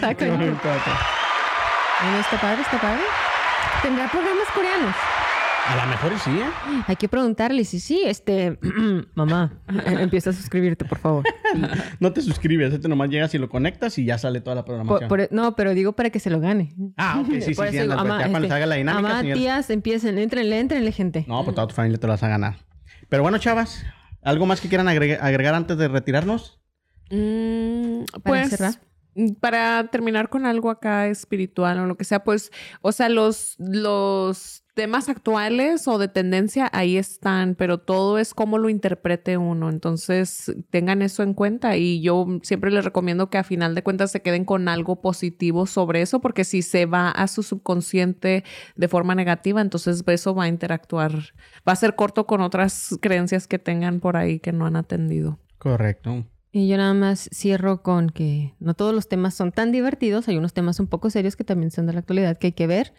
Bueno, está padre, está padre. ¿Tendrá programas coreanos? A lo mejor y sí, ¿eh? Hay que preguntarle si sí, este... Mamá, empieza a suscribirte, por favor. No te suscribes, este nomás llegas y lo conectas y ya sale toda la programación. por- no, pero digo para que se lo gane. Ah, ok, sí, sí, sí. digo, anda, ama, ya cuando este, salga la dinámica, señor. tías, empiecen, entrenle, entrenle, gente. No, pues toda tu familia te lo vas a ganar. Pero bueno, chavas, ¿algo más que quieran agregar, agregar antes de retirarnos? Mm, Para pues cerrar. mm, para terminar con algo acá espiritual o lo que sea, pues, o sea, los, los temas actuales o de tendencia ahí están, pero todo es cómo lo interprete uno. Entonces, tengan eso en cuenta y yo siempre les recomiendo que a final de cuentas se queden con algo positivo sobre eso, porque si se va a su subconsciente de forma negativa, entonces eso va a interactuar, va a ser corto con otras creencias que tengan por ahí que no han atendido. Correcto. Y yo nada más cierro con que no todos los temas son tan divertidos, hay unos temas un poco serios que también son de la actualidad que hay que ver,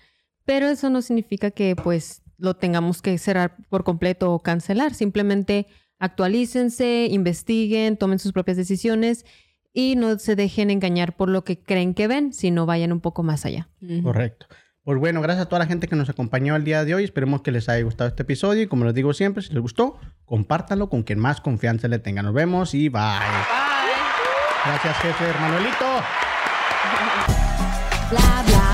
pero eso no significa que pues lo tengamos que cerrar por completo o cancelar, simplemente actualícense, investiguen, tomen sus propias decisiones y no se dejen engañar por lo que creen que ven, sino vayan un poco más allá. Correcto. Pues bueno, gracias a toda la gente que nos acompañó el día de hoy. Esperemos que les haya gustado este episodio. Y como les digo siempre, si les gustó, compártanlo con quien más confianza le tenga. Nos vemos y bye. Bye. Gracias, jefe Manuelito. Bla bla